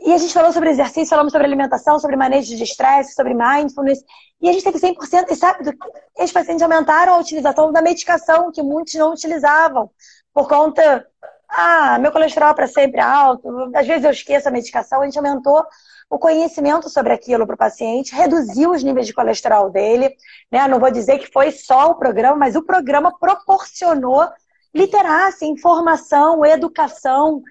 E a gente falou sobre exercício, falamos sobre alimentação, sobre manejo de estresse, sobre mindfulness. E a gente teve 100% e sabe, esses pacientes aumentaram a utilização da medicação que muitos não utilizavam. Por conta, ah, meu colesterol é para sempre alto, às vezes eu esqueço a medicação, a gente aumentou o conhecimento sobre aquilo para o paciente, reduziu os níveis de colesterol dele. Né? Não vou dizer que foi só o programa, mas o programa proporcionou literacia, informação, educação.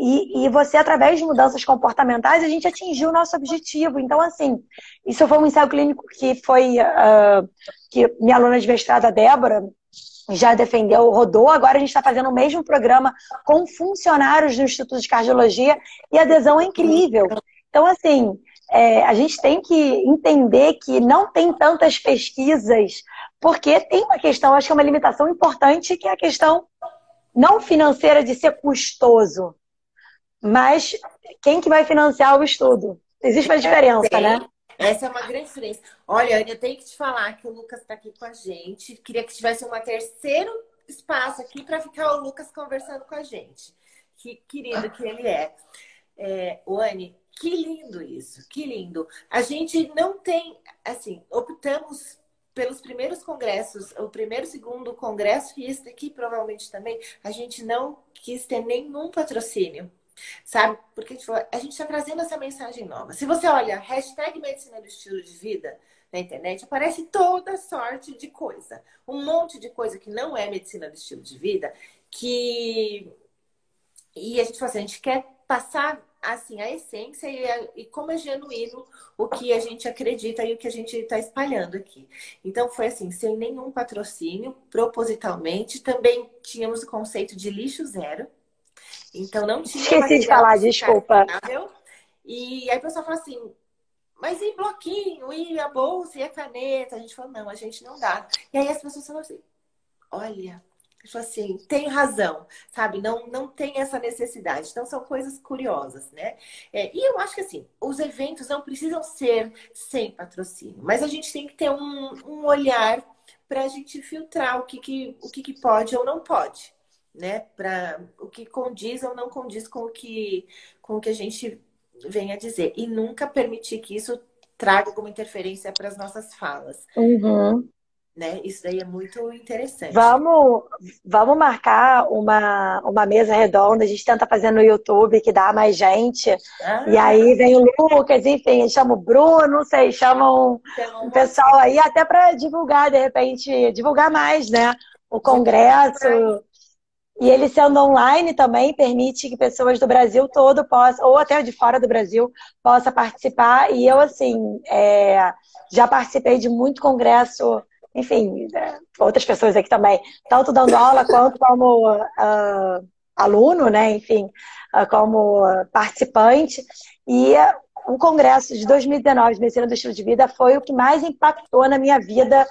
E, e, você, através de mudanças comportamentais, a gente atingiu o nosso objetivo. Então, assim, isso foi um ensaio clínico que foi uh, que minha aluna de mestrado, a Débora, já defendeu, rodou. Agora a gente está fazendo o mesmo programa com funcionários do Instituto de Cardiologia e a adesão é incrível. Então, assim, é, a gente tem que entender que não tem tantas pesquisas, porque tem uma questão, acho que é uma limitação importante, que é a questão não financeira de ser custoso. Mas quem que vai financiar o estudo? Existe uma diferença, é, né? Essa é uma grande diferença. Olha, eu tenho que te falar que o Lucas está aqui com a gente. Queria que tivesse um terceiro espaço aqui para ficar o Lucas conversando com a gente. Que querido que ele é. é Anne, que lindo isso, que lindo. A gente não tem, assim, optamos pelos primeiros congressos, o primeiro, segundo congresso e este aqui provavelmente também, a gente não quis ter nenhum patrocínio. Sabe? Porque tipo, a gente está trazendo essa mensagem nova. Se você olha hashtag medicina do estilo de vida na internet, aparece toda sorte de coisa. Um monte de coisa que não é medicina do estilo de vida, que. E a gente fala assim, a gente quer passar assim a essência e, a, e, como é genuíno o que a gente acredita e o que a gente está espalhando aqui. Então foi assim, sem nenhum patrocínio, propositalmente. Também tínhamos o conceito de lixo zero. Então não tinha. Esqueci de falar, desculpa. E aí o pessoal fala assim, mas e bloquinho, e a bolsa, e a caneta? A gente falou, não, a gente não dá. E aí as pessoas falam assim, olha, eu falou assim, tem razão, sabe? Não, não tem essa necessidade. Então, são coisas curiosas, né? É, e eu acho que, assim, os eventos não precisam ser sem patrocínio, mas a gente tem que ter um, um olhar para a gente filtrar o que, que, o que, que pode ou não pode né? Para o que condiz ou não condiz com o que, com o que a gente vem a dizer. E nunca permitir que isso traga alguma interferência para as nossas falas. Uhum. Né? Isso daí é muito interessante. Vamos, vamos marcar uma, uma mesa redonda. A gente tenta fazer no YouTube, que dá mais gente. Ah. E aí vem o Lucas, enfim, chama o Bruno, não sei, chamam um pessoal aí até para divulgar, de repente, divulgar mais, né? O congresso. E ele sendo online também permite que pessoas do Brasil todo possam, ou até de fora do Brasil, possa participar. E eu, assim, é, já participei de muito congresso, enfim, é, outras pessoas aqui também, tanto dando aula quanto como uh, aluno, né? Enfim, uh, como participante. E o congresso de 2019 de Medicina do Estilo de Vida foi o que mais impactou na minha vida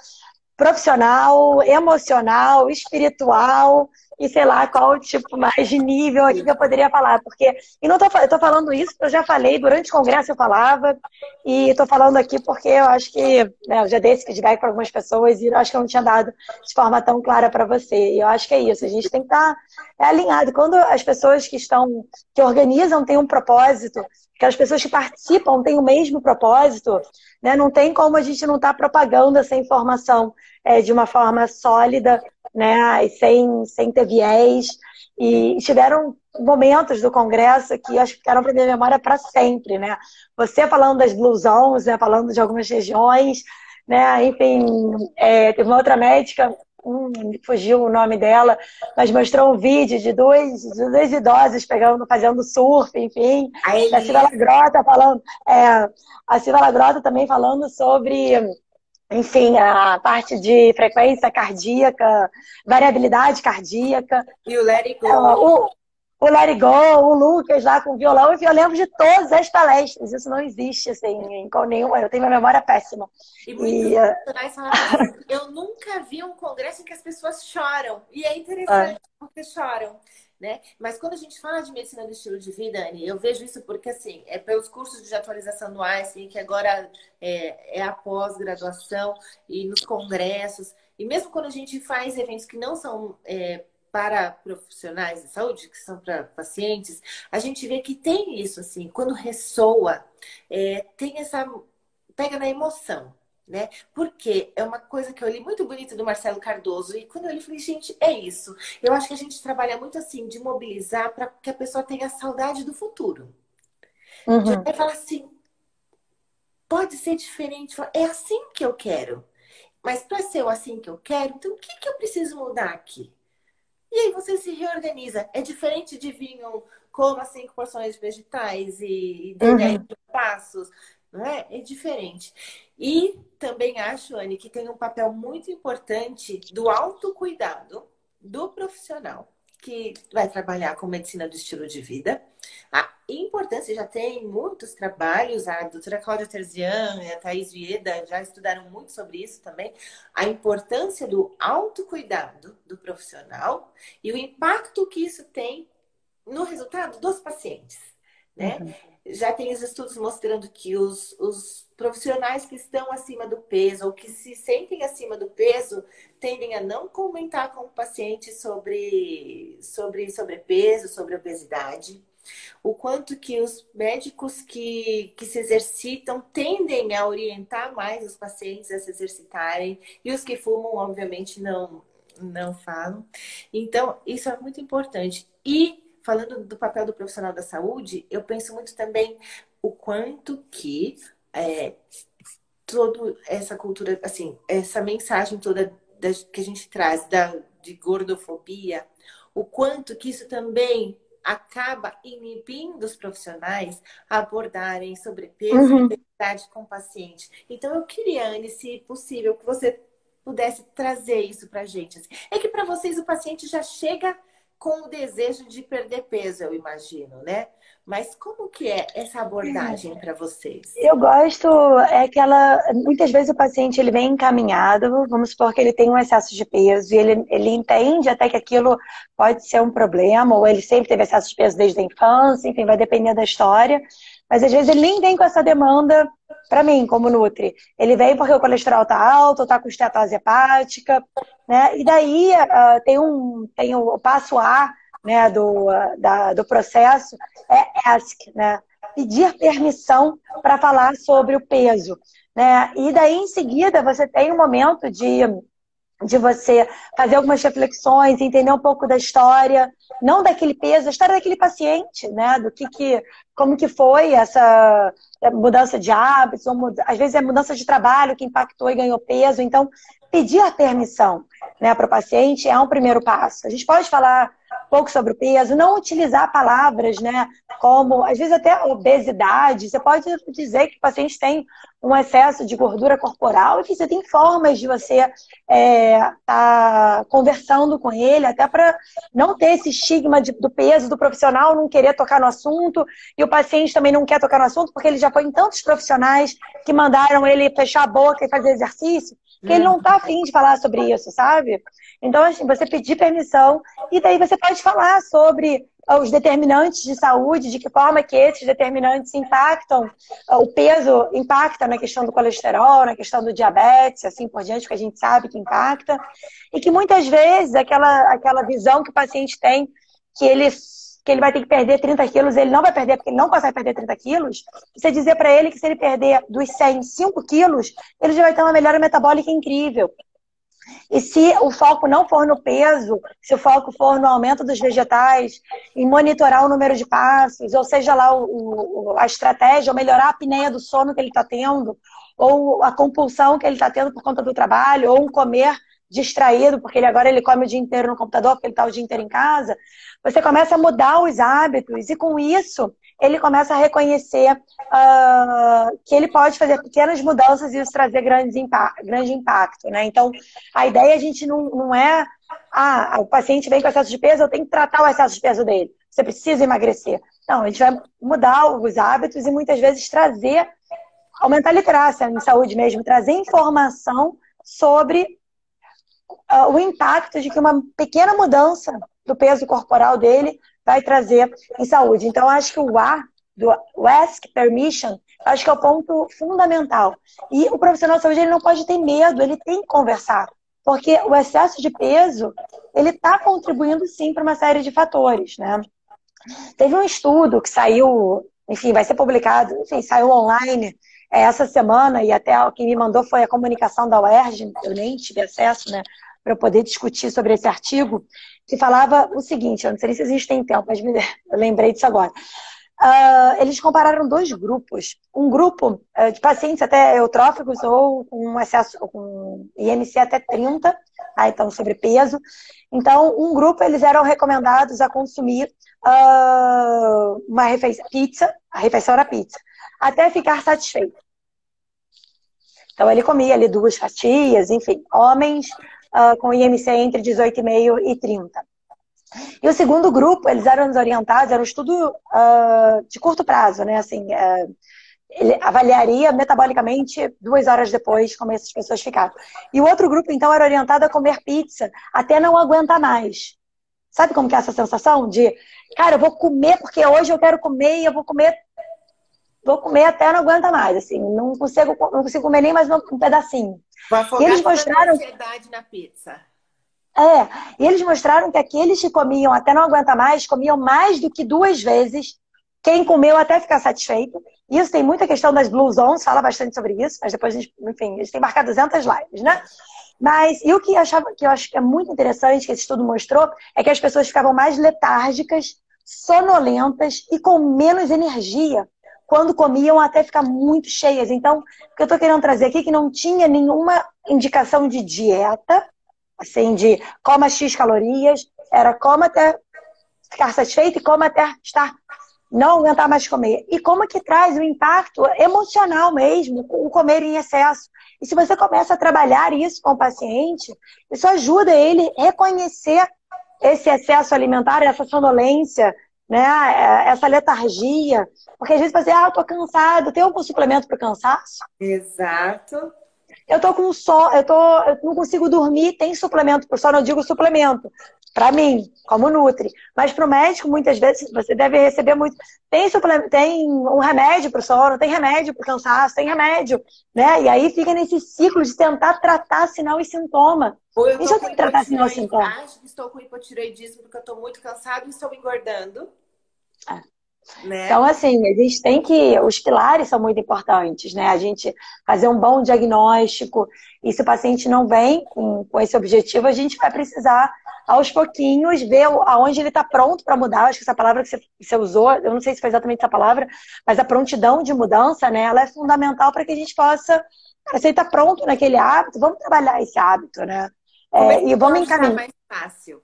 profissional, emocional, espiritual e sei lá qual tipo mais de nível aqui que eu poderia falar, porque e não tô, eu tô falando isso, eu já falei durante o congresso eu falava e tô falando aqui porque eu acho que né, eu já dei esse feedback para algumas pessoas e eu acho que eu não tinha dado de forma tão clara para você. E eu acho que é isso, a gente tem que estar tá, é, alinhado. Quando as pessoas que estão que organizam têm um propósito, que as pessoas que participam têm o mesmo propósito, né? Não tem como a gente não estar tá propagando essa informação é, de uma forma sólida, né? Sem, sem ter viés. E tiveram momentos do Congresso que acho que ficaram para minha memória para sempre, né? Você falando das Blue Zones, né? falando de algumas regiões, né? Enfim, é, teve uma outra médica hum, fugiu o nome dela, mas mostrou um vídeo de dois, de dois idosos pegando, fazendo surf, enfim. A Silvia Lagrota falando, é, a Silvia Lagrota também falando sobre, enfim, a parte de frequência cardíaca, variabilidade cardíaca. E o Let It Go. É, o, o Larry Go, o Lucas lá com o violão, e eu lembro de todas as palestras. Isso não existe, assim, em nenhuma. Eu tenho uma memória péssima. E muitos e, assim, eu nunca vi um congresso em que as pessoas choram. E é interessante, é. porque choram. Né? Mas quando a gente fala de medicina do estilo de vida, Anne, eu vejo isso porque, assim, é pelos cursos de atualização do Einstein, que agora é, é a pós-graduação, e nos congressos, e mesmo quando a gente faz eventos que não são é, para profissionais de saúde, que são para pacientes, a gente vê que tem isso, assim, quando ressoa, é, tem essa. pega na emoção. Né? Porque é uma coisa que eu li muito bonita do Marcelo Cardoso, e quando eu li, falei, gente, é isso. Eu acho que a gente trabalha muito assim, de mobilizar para que a pessoa tenha saudade do futuro. Uhum. De falar assim, pode ser diferente, é assim que eu quero. Mas para ser o assim que eu quero, então o que, que eu preciso mudar aqui? E aí você se reorganiza. É diferente de vinho como as cinco porções de vegetais e, uhum. passos. Não é? é diferente. E também acho, Anne, que tem um papel muito importante do autocuidado do profissional que vai trabalhar com medicina do estilo de vida. A importância, já tem muitos trabalhos, a doutora Cláudia Terzian e a Thais Vieda já estudaram muito sobre isso também, a importância do autocuidado do profissional e o impacto que isso tem no resultado dos pacientes, né? Uhum. Já tem os estudos mostrando que os, os profissionais que estão acima do peso ou que se sentem acima do peso tendem a não comentar com o paciente sobre, sobre sobrepeso, sobre obesidade. O quanto que os médicos que, que se exercitam tendem a orientar mais os pacientes a se exercitarem e os que fumam, obviamente, não, não falam. Então, isso é muito importante. E falando do papel do profissional da saúde, eu penso muito também o quanto que é, toda essa cultura, assim, essa mensagem toda da, que a gente traz da, de gordofobia, o quanto que isso também acaba inibindo os profissionais a abordarem sobrepeso uhum. e obesidade com o paciente. Então, eu queria, Anne, se possível, que você pudesse trazer isso para a gente. Assim. É que para vocês o paciente já chega com o desejo de perder peso, eu imagino, né? Mas como que é essa abordagem para vocês? Eu gosto é que ela muitas vezes o paciente ele vem encaminhado, vamos supor que ele tem um excesso de peso e ele, ele entende até que aquilo pode ser um problema ou ele sempre teve excesso de peso desde a infância, enfim, vai depender da história. Mas às vezes ele nem vem com essa demanda para mim, como Nutri. Ele vem porque o colesterol tá alto, tá com estetose hepática, né? E daí uh, tem um tem o passo A, né, do, uh, da, do processo é ask, né? Pedir permissão para falar sobre o peso, né? E daí em seguida você tem um momento de de você fazer algumas reflexões, entender um pouco da história, não daquele peso, a história daquele paciente, né? Do que, que como que foi essa mudança de hábitos, ou às vezes é mudança de trabalho que impactou e ganhou peso. Então, pedir a permissão né, para o paciente é um primeiro passo. A gente pode falar pouco sobre o peso, não utilizar palavras, né, como, às vezes até obesidade. Você pode dizer que o paciente tem um excesso de gordura corporal e você tem formas de você é, tá conversando com ele, até para não ter esse estigma de, do peso do profissional não querer tocar no assunto e o paciente também não quer tocar no assunto porque ele já foi em tantos profissionais que mandaram ele fechar a boca e fazer exercício que ele não está afim de falar sobre isso, sabe? Então, assim, você pedir permissão e daí você pode falar sobre ah, os determinantes de saúde, de que forma que esses determinantes impactam, ah, o peso impacta na questão do colesterol, na questão do diabetes, assim por diante, que a gente sabe que impacta, e que muitas vezes aquela, aquela visão que o paciente tem que ele que ele vai ter que perder 30 quilos, ele não vai perder porque ele não consegue perder 30 quilos, você dizer para ele que se ele perder dos 100, 5 quilos, ele já vai ter uma melhora metabólica incrível. E se o foco não for no peso, se o foco for no aumento dos vegetais, em monitorar o número de passos, ou seja lá o, o, a estratégia, ou melhorar a apneia do sono que ele está tendo, ou a compulsão que ele está tendo por conta do trabalho, ou um comer distraído, porque ele agora ele come o dia inteiro no computador, porque ele está o dia inteiro em casa, você começa a mudar os hábitos e com isso ele começa a reconhecer uh, que ele pode fazer pequenas mudanças e isso trazer grandes impacto, grande impacto, né? Então, a ideia a gente não, não é ah, o paciente vem com excesso de peso, eu tenho que tratar o excesso de peso dele. Você precisa emagrecer. Não, a gente vai mudar os hábitos e muitas vezes trazer, aumentar a literacia em saúde mesmo, trazer informação sobre uh, o impacto de que uma pequena mudança do peso corporal dele vai trazer em saúde. Então, acho que o A, do Ask Permission, acho que é o ponto fundamental. E o profissional de saúde ele não pode ter medo, ele tem que conversar. Porque o excesso de peso, ele está contribuindo sim para uma série de fatores, né? Teve um estudo que saiu, enfim, vai ser publicado, enfim, saiu online é, essa semana, e até quem me mandou foi a comunicação da UERJ, eu nem tive acesso, né? para poder discutir sobre esse artigo, que falava o seguinte, eu não sei se existem tempo, mas me, lembrei disso agora. Uh, eles compararam dois grupos. Um grupo uh, de pacientes até eutróficos ou com excesso, com IMC até 30, tá? então sobrepeso. Então, um grupo eles eram recomendados a consumir uh, uma refeição, pizza, a refeição era pizza, até ficar satisfeito. Então, ele comia ali duas fatias, enfim, homens uh, com IMC entre 18,5 e 30. E o segundo grupo, eles eram orientados, era um estudo uh, de curto prazo, né? Assim, uh, ele avaliaria metabolicamente duas horas depois como essas pessoas ficaram. E o outro grupo, então, era orientado a comer pizza até não aguentar mais. Sabe como que é essa sensação de, cara, eu vou comer porque hoje eu quero comer e eu vou comer vou comer até não aguenta mais, assim, não consigo, não consigo comer nem mais um pedacinho. Vou e eles mostraram ansiedade na pizza. É, e eles mostraram que aqueles que comiam até não aguenta mais, comiam mais do que duas vezes. Quem comeu até ficar satisfeito. Isso tem muita questão das Blue Zones, fala bastante sobre isso, mas depois a gente, enfim, eles têm marcado 200 lives, né? Mas, e o que achava, que eu acho que é muito interessante, que esse estudo mostrou, é que as pessoas ficavam mais letárgicas, sonolentas e com menos energia quando comiam até ficar muito cheias. Então, o que eu estou querendo trazer aqui é que não tinha nenhuma indicação de dieta, assim, de coma X calorias, era coma até ficar satisfeito e coma até estar não aguentar mais comer. E como que traz o impacto emocional mesmo, o comer em excesso. E se você começa a trabalhar isso com o paciente, isso ajuda ele a reconhecer esse excesso alimentar, essa sonolência, né? É, essa letargia. Porque às vezes você, ah, eu tô cansado, tem algum suplemento para cansaço? Exato. Eu tô com sono, eu, tô, eu não consigo dormir, tem suplemento para sono, eu digo suplemento. Para mim, como Nutri. Mas para o médico, muitas vezes, você deve receber muito. Tem, suplemento, tem um remédio para o sono, tem remédio para o cansaço, tem remédio. Né? E aí fica nesse ciclo de tentar tratar sinal e sintoma. Ou eu estou com tratar sinal e sintoma. Estou com hipotireoidismo porque eu estou muito cansado e estou engordando. É. Né? Então, assim, a gente tem que. Os pilares são muito importantes, né? A gente fazer um bom diagnóstico. E se o paciente não vem com, com esse objetivo, a gente vai precisar, aos pouquinhos, ver aonde ele está pronto para mudar. Acho que essa palavra que você, você, usou, eu não sei se foi exatamente essa palavra, mas a prontidão de mudança, né? Ela é fundamental para que a gente possa. Cara, ele está pronto naquele hábito, vamos trabalhar esse hábito, né? É, e vamos encaminhar. mais fácil?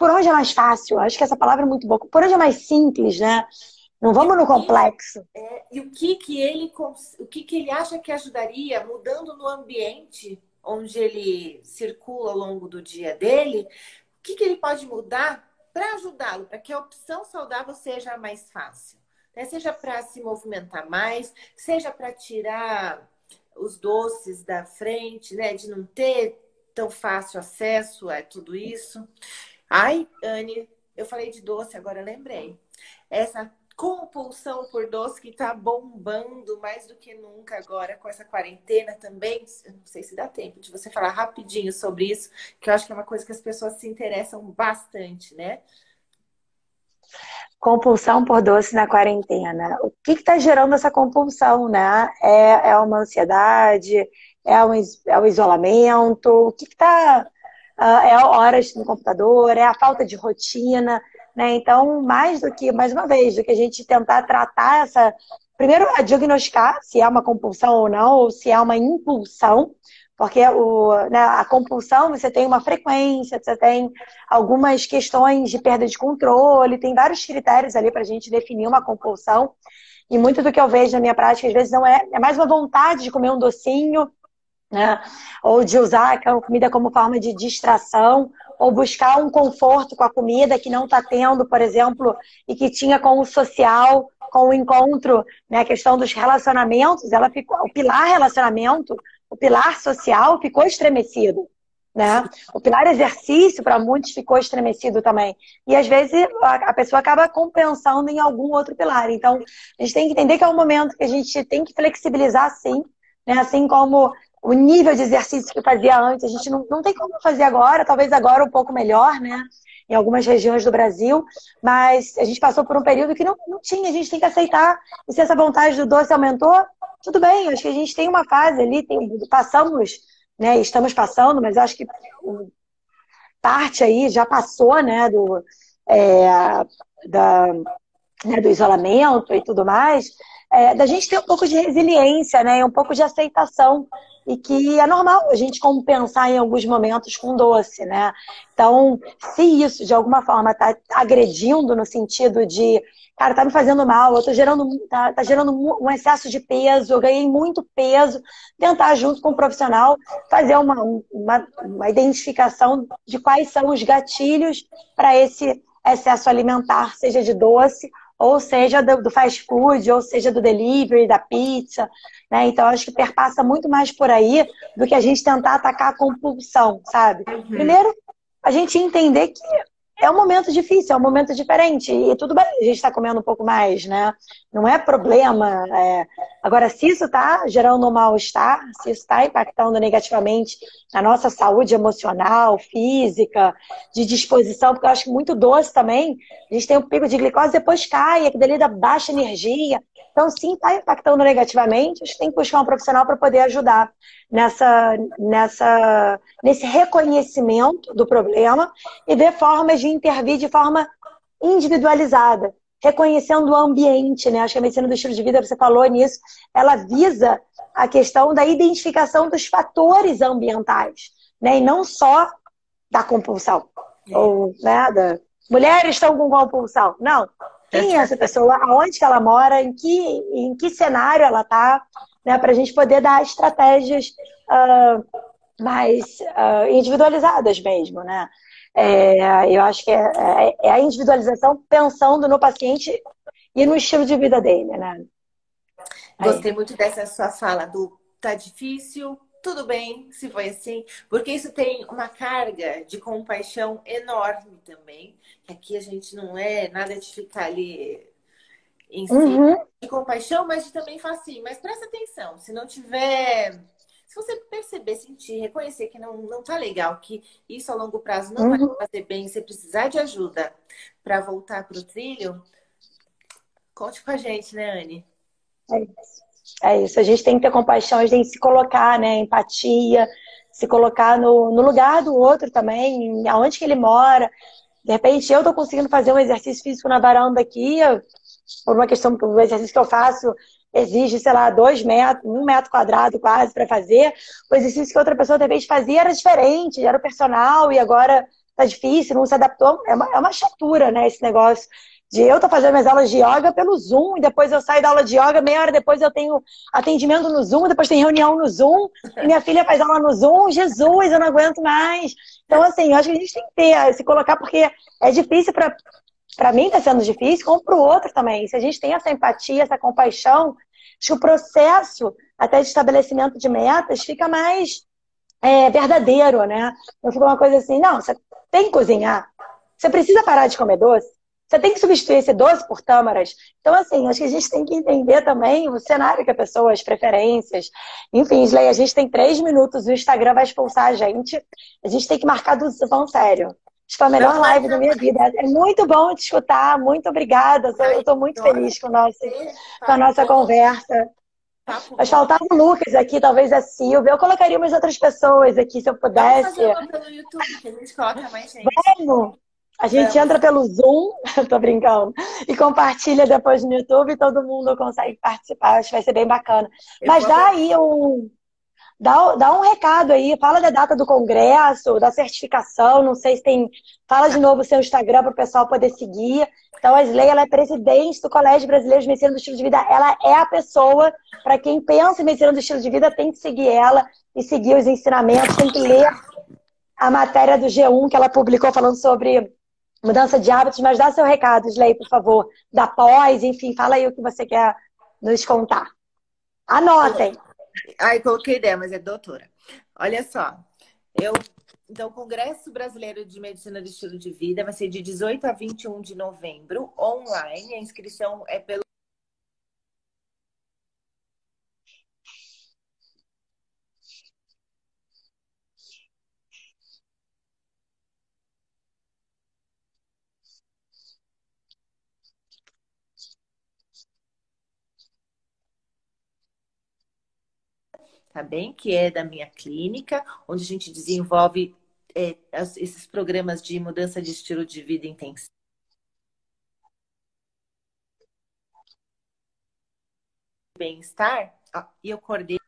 Por onde é mais fácil? Acho que essa palavra é muito boa. Por onde é mais simples, né? Não vamos no complexo. É, e o que que ele o que que ele acha que ajudaria mudando no ambiente onde ele circula ao longo do dia dele? O que que ele pode mudar para ajudá-lo, para que a opção saudável seja mais fácil? Né? Seja para se movimentar mais, seja para tirar os doces da frente, né? De não ter tão fácil acesso a tudo isso. Ai, Anne, eu falei de doce, agora lembrei. Essa compulsão por doce que está bombando mais do que nunca agora com essa quarentena também. Não sei se dá tempo de você falar rapidinho sobre isso, que eu acho que é uma coisa que as pessoas se interessam bastante, né? Compulsão por doce na quarentena. O que está gerando essa compulsão, né? É, é uma ansiedade? É um, é um isolamento? O que está uh, é horas no computador, é a falta de rotina, né? Então, mais do que, mais uma vez, do que a gente tentar tratar essa. Primeiro, a diagnosticar se é uma compulsão ou não, ou se é uma impulsão, porque o, né, a compulsão você tem uma frequência, você tem algumas questões de perda de controle, tem vários critérios ali para a gente definir uma compulsão. E muito do que eu vejo na minha prática, às vezes, não é, é mais uma vontade de comer um docinho, né? Ou de usar a comida como forma de distração, ou buscar um conforto com a comida que não está tendo, por exemplo, e que tinha com o social, com o encontro, né? A questão dos relacionamentos, ela ficou, o pilar relacionamento, o pilar social ficou estremecido. Né? O pilar exercício, para muitos, ficou estremecido também. E às vezes a pessoa acaba compensando em algum outro pilar. Então, a gente tem que entender que é um momento que a gente tem que flexibilizar sim, né? assim como o nível de exercício que fazia antes, a gente não, não tem como fazer agora, talvez agora um pouco melhor, né? Em algumas regiões do Brasil, mas a gente passou por um período que não, não tinha, a gente tem que aceitar. E se essa vontade do doce aumentou, tudo bem, acho que a gente tem uma fase ali, tem, passamos, né? Estamos passando, mas acho que parte aí já passou, né? Do, é, da, né, do isolamento e tudo mais, é, da gente ter um pouco de resiliência, né? Um pouco de aceitação e que é normal a gente compensar em alguns momentos com doce, né? Então, se isso de alguma forma está agredindo no sentido de, cara, tá me fazendo mal, eu tô gerando, tá, tá gerando um excesso de peso, eu ganhei muito peso, tentar junto com o profissional fazer uma, uma, uma identificação de quais são os gatilhos para esse excesso alimentar, seja de doce ou seja do, do, fast food, ou seja do delivery, da pizza, né? Então acho que perpassa muito mais por aí do que a gente tentar atacar a compulsão, sabe? Uhum. Primeiro, a gente entender que é um momento difícil, é um momento diferente. E tudo bem, a gente está comendo um pouco mais, né? Não é problema. É... Agora, se isso está gerando um mal-estar, se isso está impactando negativamente na nossa saúde emocional, física, de disposição, porque eu acho que muito doce também, a gente tem um pico de glicose, depois cai, aquilo dali dá baixa energia. Então, sim, está impactando negativamente, a gente tem que buscar um profissional para poder ajudar nessa, nessa, nesse reconhecimento do problema e ver formas de intervir de forma individualizada, reconhecendo o ambiente, né? Acho que a medicina do estilo de vida, você falou nisso, ela visa a questão da identificação dos fatores ambientais, né? E não só da compulsão. É. Ou, né, da... Mulheres estão com compulsão. Não. Quem é essa pessoa? Aonde que ela mora? Em que, em que cenário ela está? Né, para a gente poder dar estratégias uh, mais uh, individualizadas mesmo, né? É, eu acho que é, é, é, a individualização pensando no paciente e no estilo de vida dele, né? Gostei muito dessa sua fala do tá difícil, tudo bem se foi assim, porque isso tem uma carga de compaixão enorme também. Aqui a gente não é nada de ficar ali em si, uhum. de compaixão, mas de também falar assim, mas presta atenção, se não tiver. Se você perceber, sentir, reconhecer que não, não tá legal, que isso a longo prazo não uhum. vai fazer bem, você precisar de ajuda para voltar para o trilho, conte com a gente, né, Anne? É isso. É isso. A gente tem que ter compaixão, a gente tem que se colocar, né? Empatia, se colocar no, no lugar do outro também, aonde que ele mora. De repente, eu tô conseguindo fazer um exercício físico na varanda aqui, por uma questão que o exercício que eu faço exige, sei lá, dois metros, um metro quadrado quase para fazer. O exercício que outra pessoa repente fazia era diferente, era o personal e agora tá difícil, não se adaptou. É uma, é uma chatura, né, esse negócio de eu tô fazendo minhas aulas de yoga pelo Zoom e depois eu saio da aula de yoga, meia hora depois eu tenho atendimento no Zoom, depois tem reunião no Zoom, e minha filha faz aula no Zoom, Jesus, eu não aguento mais. Então, assim, eu acho que a gente tem que ter, se colocar, porque é difícil para para mim está sendo difícil, como para o outro também. Se a gente tem essa empatia, essa compaixão, acho que o processo até de estabelecimento de metas fica mais é, verdadeiro, né? Não fica uma coisa assim, não, você tem que cozinhar, você precisa parar de comer doce, você tem que substituir esse doce por tâmaras. Então, assim, acho que a gente tem que entender também o cenário que a pessoa, as preferências. Enfim, Slay, a gente tem três minutos, o Instagram vai expulsar a gente. A gente tem que marcar do vão sério. Acho que foi a melhor live da minha vida. É muito bom te escutar. Muito obrigada. Eu estou muito feliz com, nosso, com a nossa conversa. Mas faltava o Lucas aqui, talvez a Silvia. Eu colocaria umas outras pessoas aqui, se eu pudesse. Vamos fazer pelo YouTube, que a gente coloca mais gente. Vamos! A gente entra pelo Zoom, tô brincando, e compartilha depois no YouTube e todo mundo consegue participar. Acho que vai ser bem bacana. Mas dá aí um, Dá, dá um recado aí, fala da data do congresso, da certificação, não sei se tem. Fala de novo o seu Instagram para o pessoal poder seguir. Então, a Sley, ela é presidente do Colégio Brasileiro de Medicina do Estilo de Vida. Ela é a pessoa, para quem pensa em medicina do estilo de vida, tem que seguir ela e seguir os ensinamentos, tem que ler a matéria do G1 que ela publicou falando sobre mudança de hábitos. Mas dá seu recado, Sley, por favor, da pós, enfim, fala aí o que você quer nos contar. Anotem! Ai, coloquei ideia, mas é doutora. Olha só, eu. Então, o Congresso Brasileiro de Medicina do Estilo de Vida vai ser de 18 a 21 de novembro, online. A inscrição é pelo tá bem? Que é da minha clínica, onde a gente desenvolve é, esses programas de mudança de estilo de vida intensivo. Bem-estar, e eu coordeno.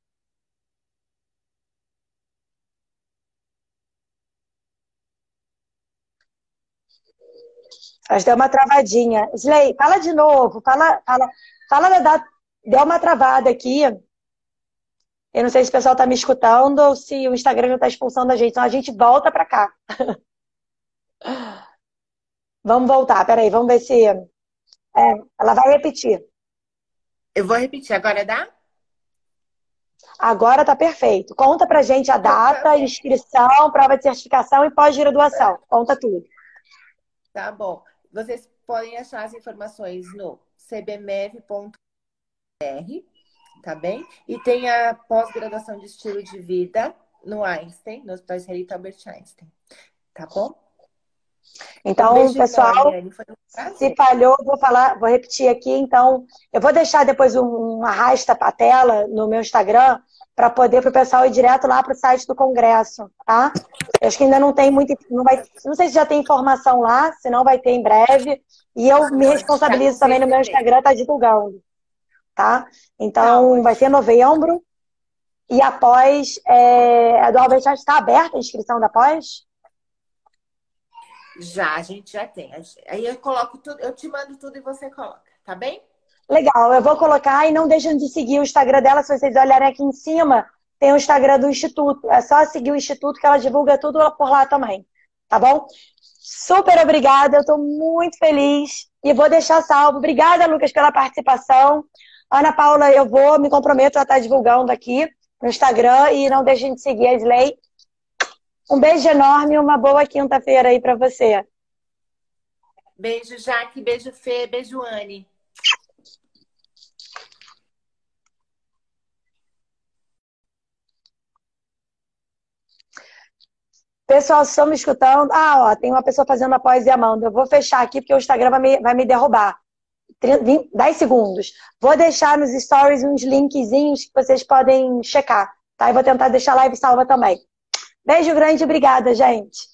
Que deu uma travadinha. Slay, fala de novo, fala, fala, fala. Deu uma travada aqui. Eu não sei se o pessoal está me escutando ou se o Instagram não está expulsando a gente. Então a gente volta para cá. vamos voltar, peraí, vamos ver se. É, ela vai repetir. Eu vou repetir, agora dá? Agora tá perfeito. Conta pra gente a data, inscrição, prova de certificação e pós-graduação. Conta tudo. Tá bom. Vocês podem achar as informações no cbmev.br, tá bem? E tem a pós-graduação de estilo de vida no Einstein, no Hospital Israelita Albert Einstein. Tá bom? Então, um pessoal, um se falhou, vou falar, vou repetir aqui. Então, eu vou deixar depois um, um arrasta para a tela no meu Instagram para poder para o pessoal ir direto lá para o site do Congresso, tá? Eu acho que ainda não tem muito, não vai, não sei se já tem informação lá, se não vai ter em breve. E eu me responsabilizo também no meu Instagram, tá divulgando, tá? Então, vai ser novembro. E após, é, a do Albert Einstein está aberta a inscrição da pós? Já, a gente já tem. Aí eu coloco tudo, eu te mando tudo e você coloca, tá bem? Legal, eu vou colocar e não deixem de seguir o Instagram dela. Se vocês olharem aqui em cima, tem o Instagram do Instituto. É só seguir o Instituto que ela divulga tudo por lá também. Tá bom? Super obrigada, eu estou muito feliz e vou deixar salvo. Obrigada, Lucas, pela participação. Ana Paula, eu vou, me comprometo a estar divulgando aqui no Instagram e não deixem de seguir a Slay um beijo enorme e uma boa quinta-feira aí para você. Beijo, Jaque. Beijo, Fê. Beijo, Anne. Pessoal, estão me escutando? Ah, ó, tem uma pessoa fazendo a pós e amando. Eu vou fechar aqui porque o Instagram vai me, vai me derrubar. 10 segundos. Vou deixar nos stories uns linkzinhos que vocês podem checar, tá? E vou tentar deixar a live salva também. Beijo grande, obrigada, gente.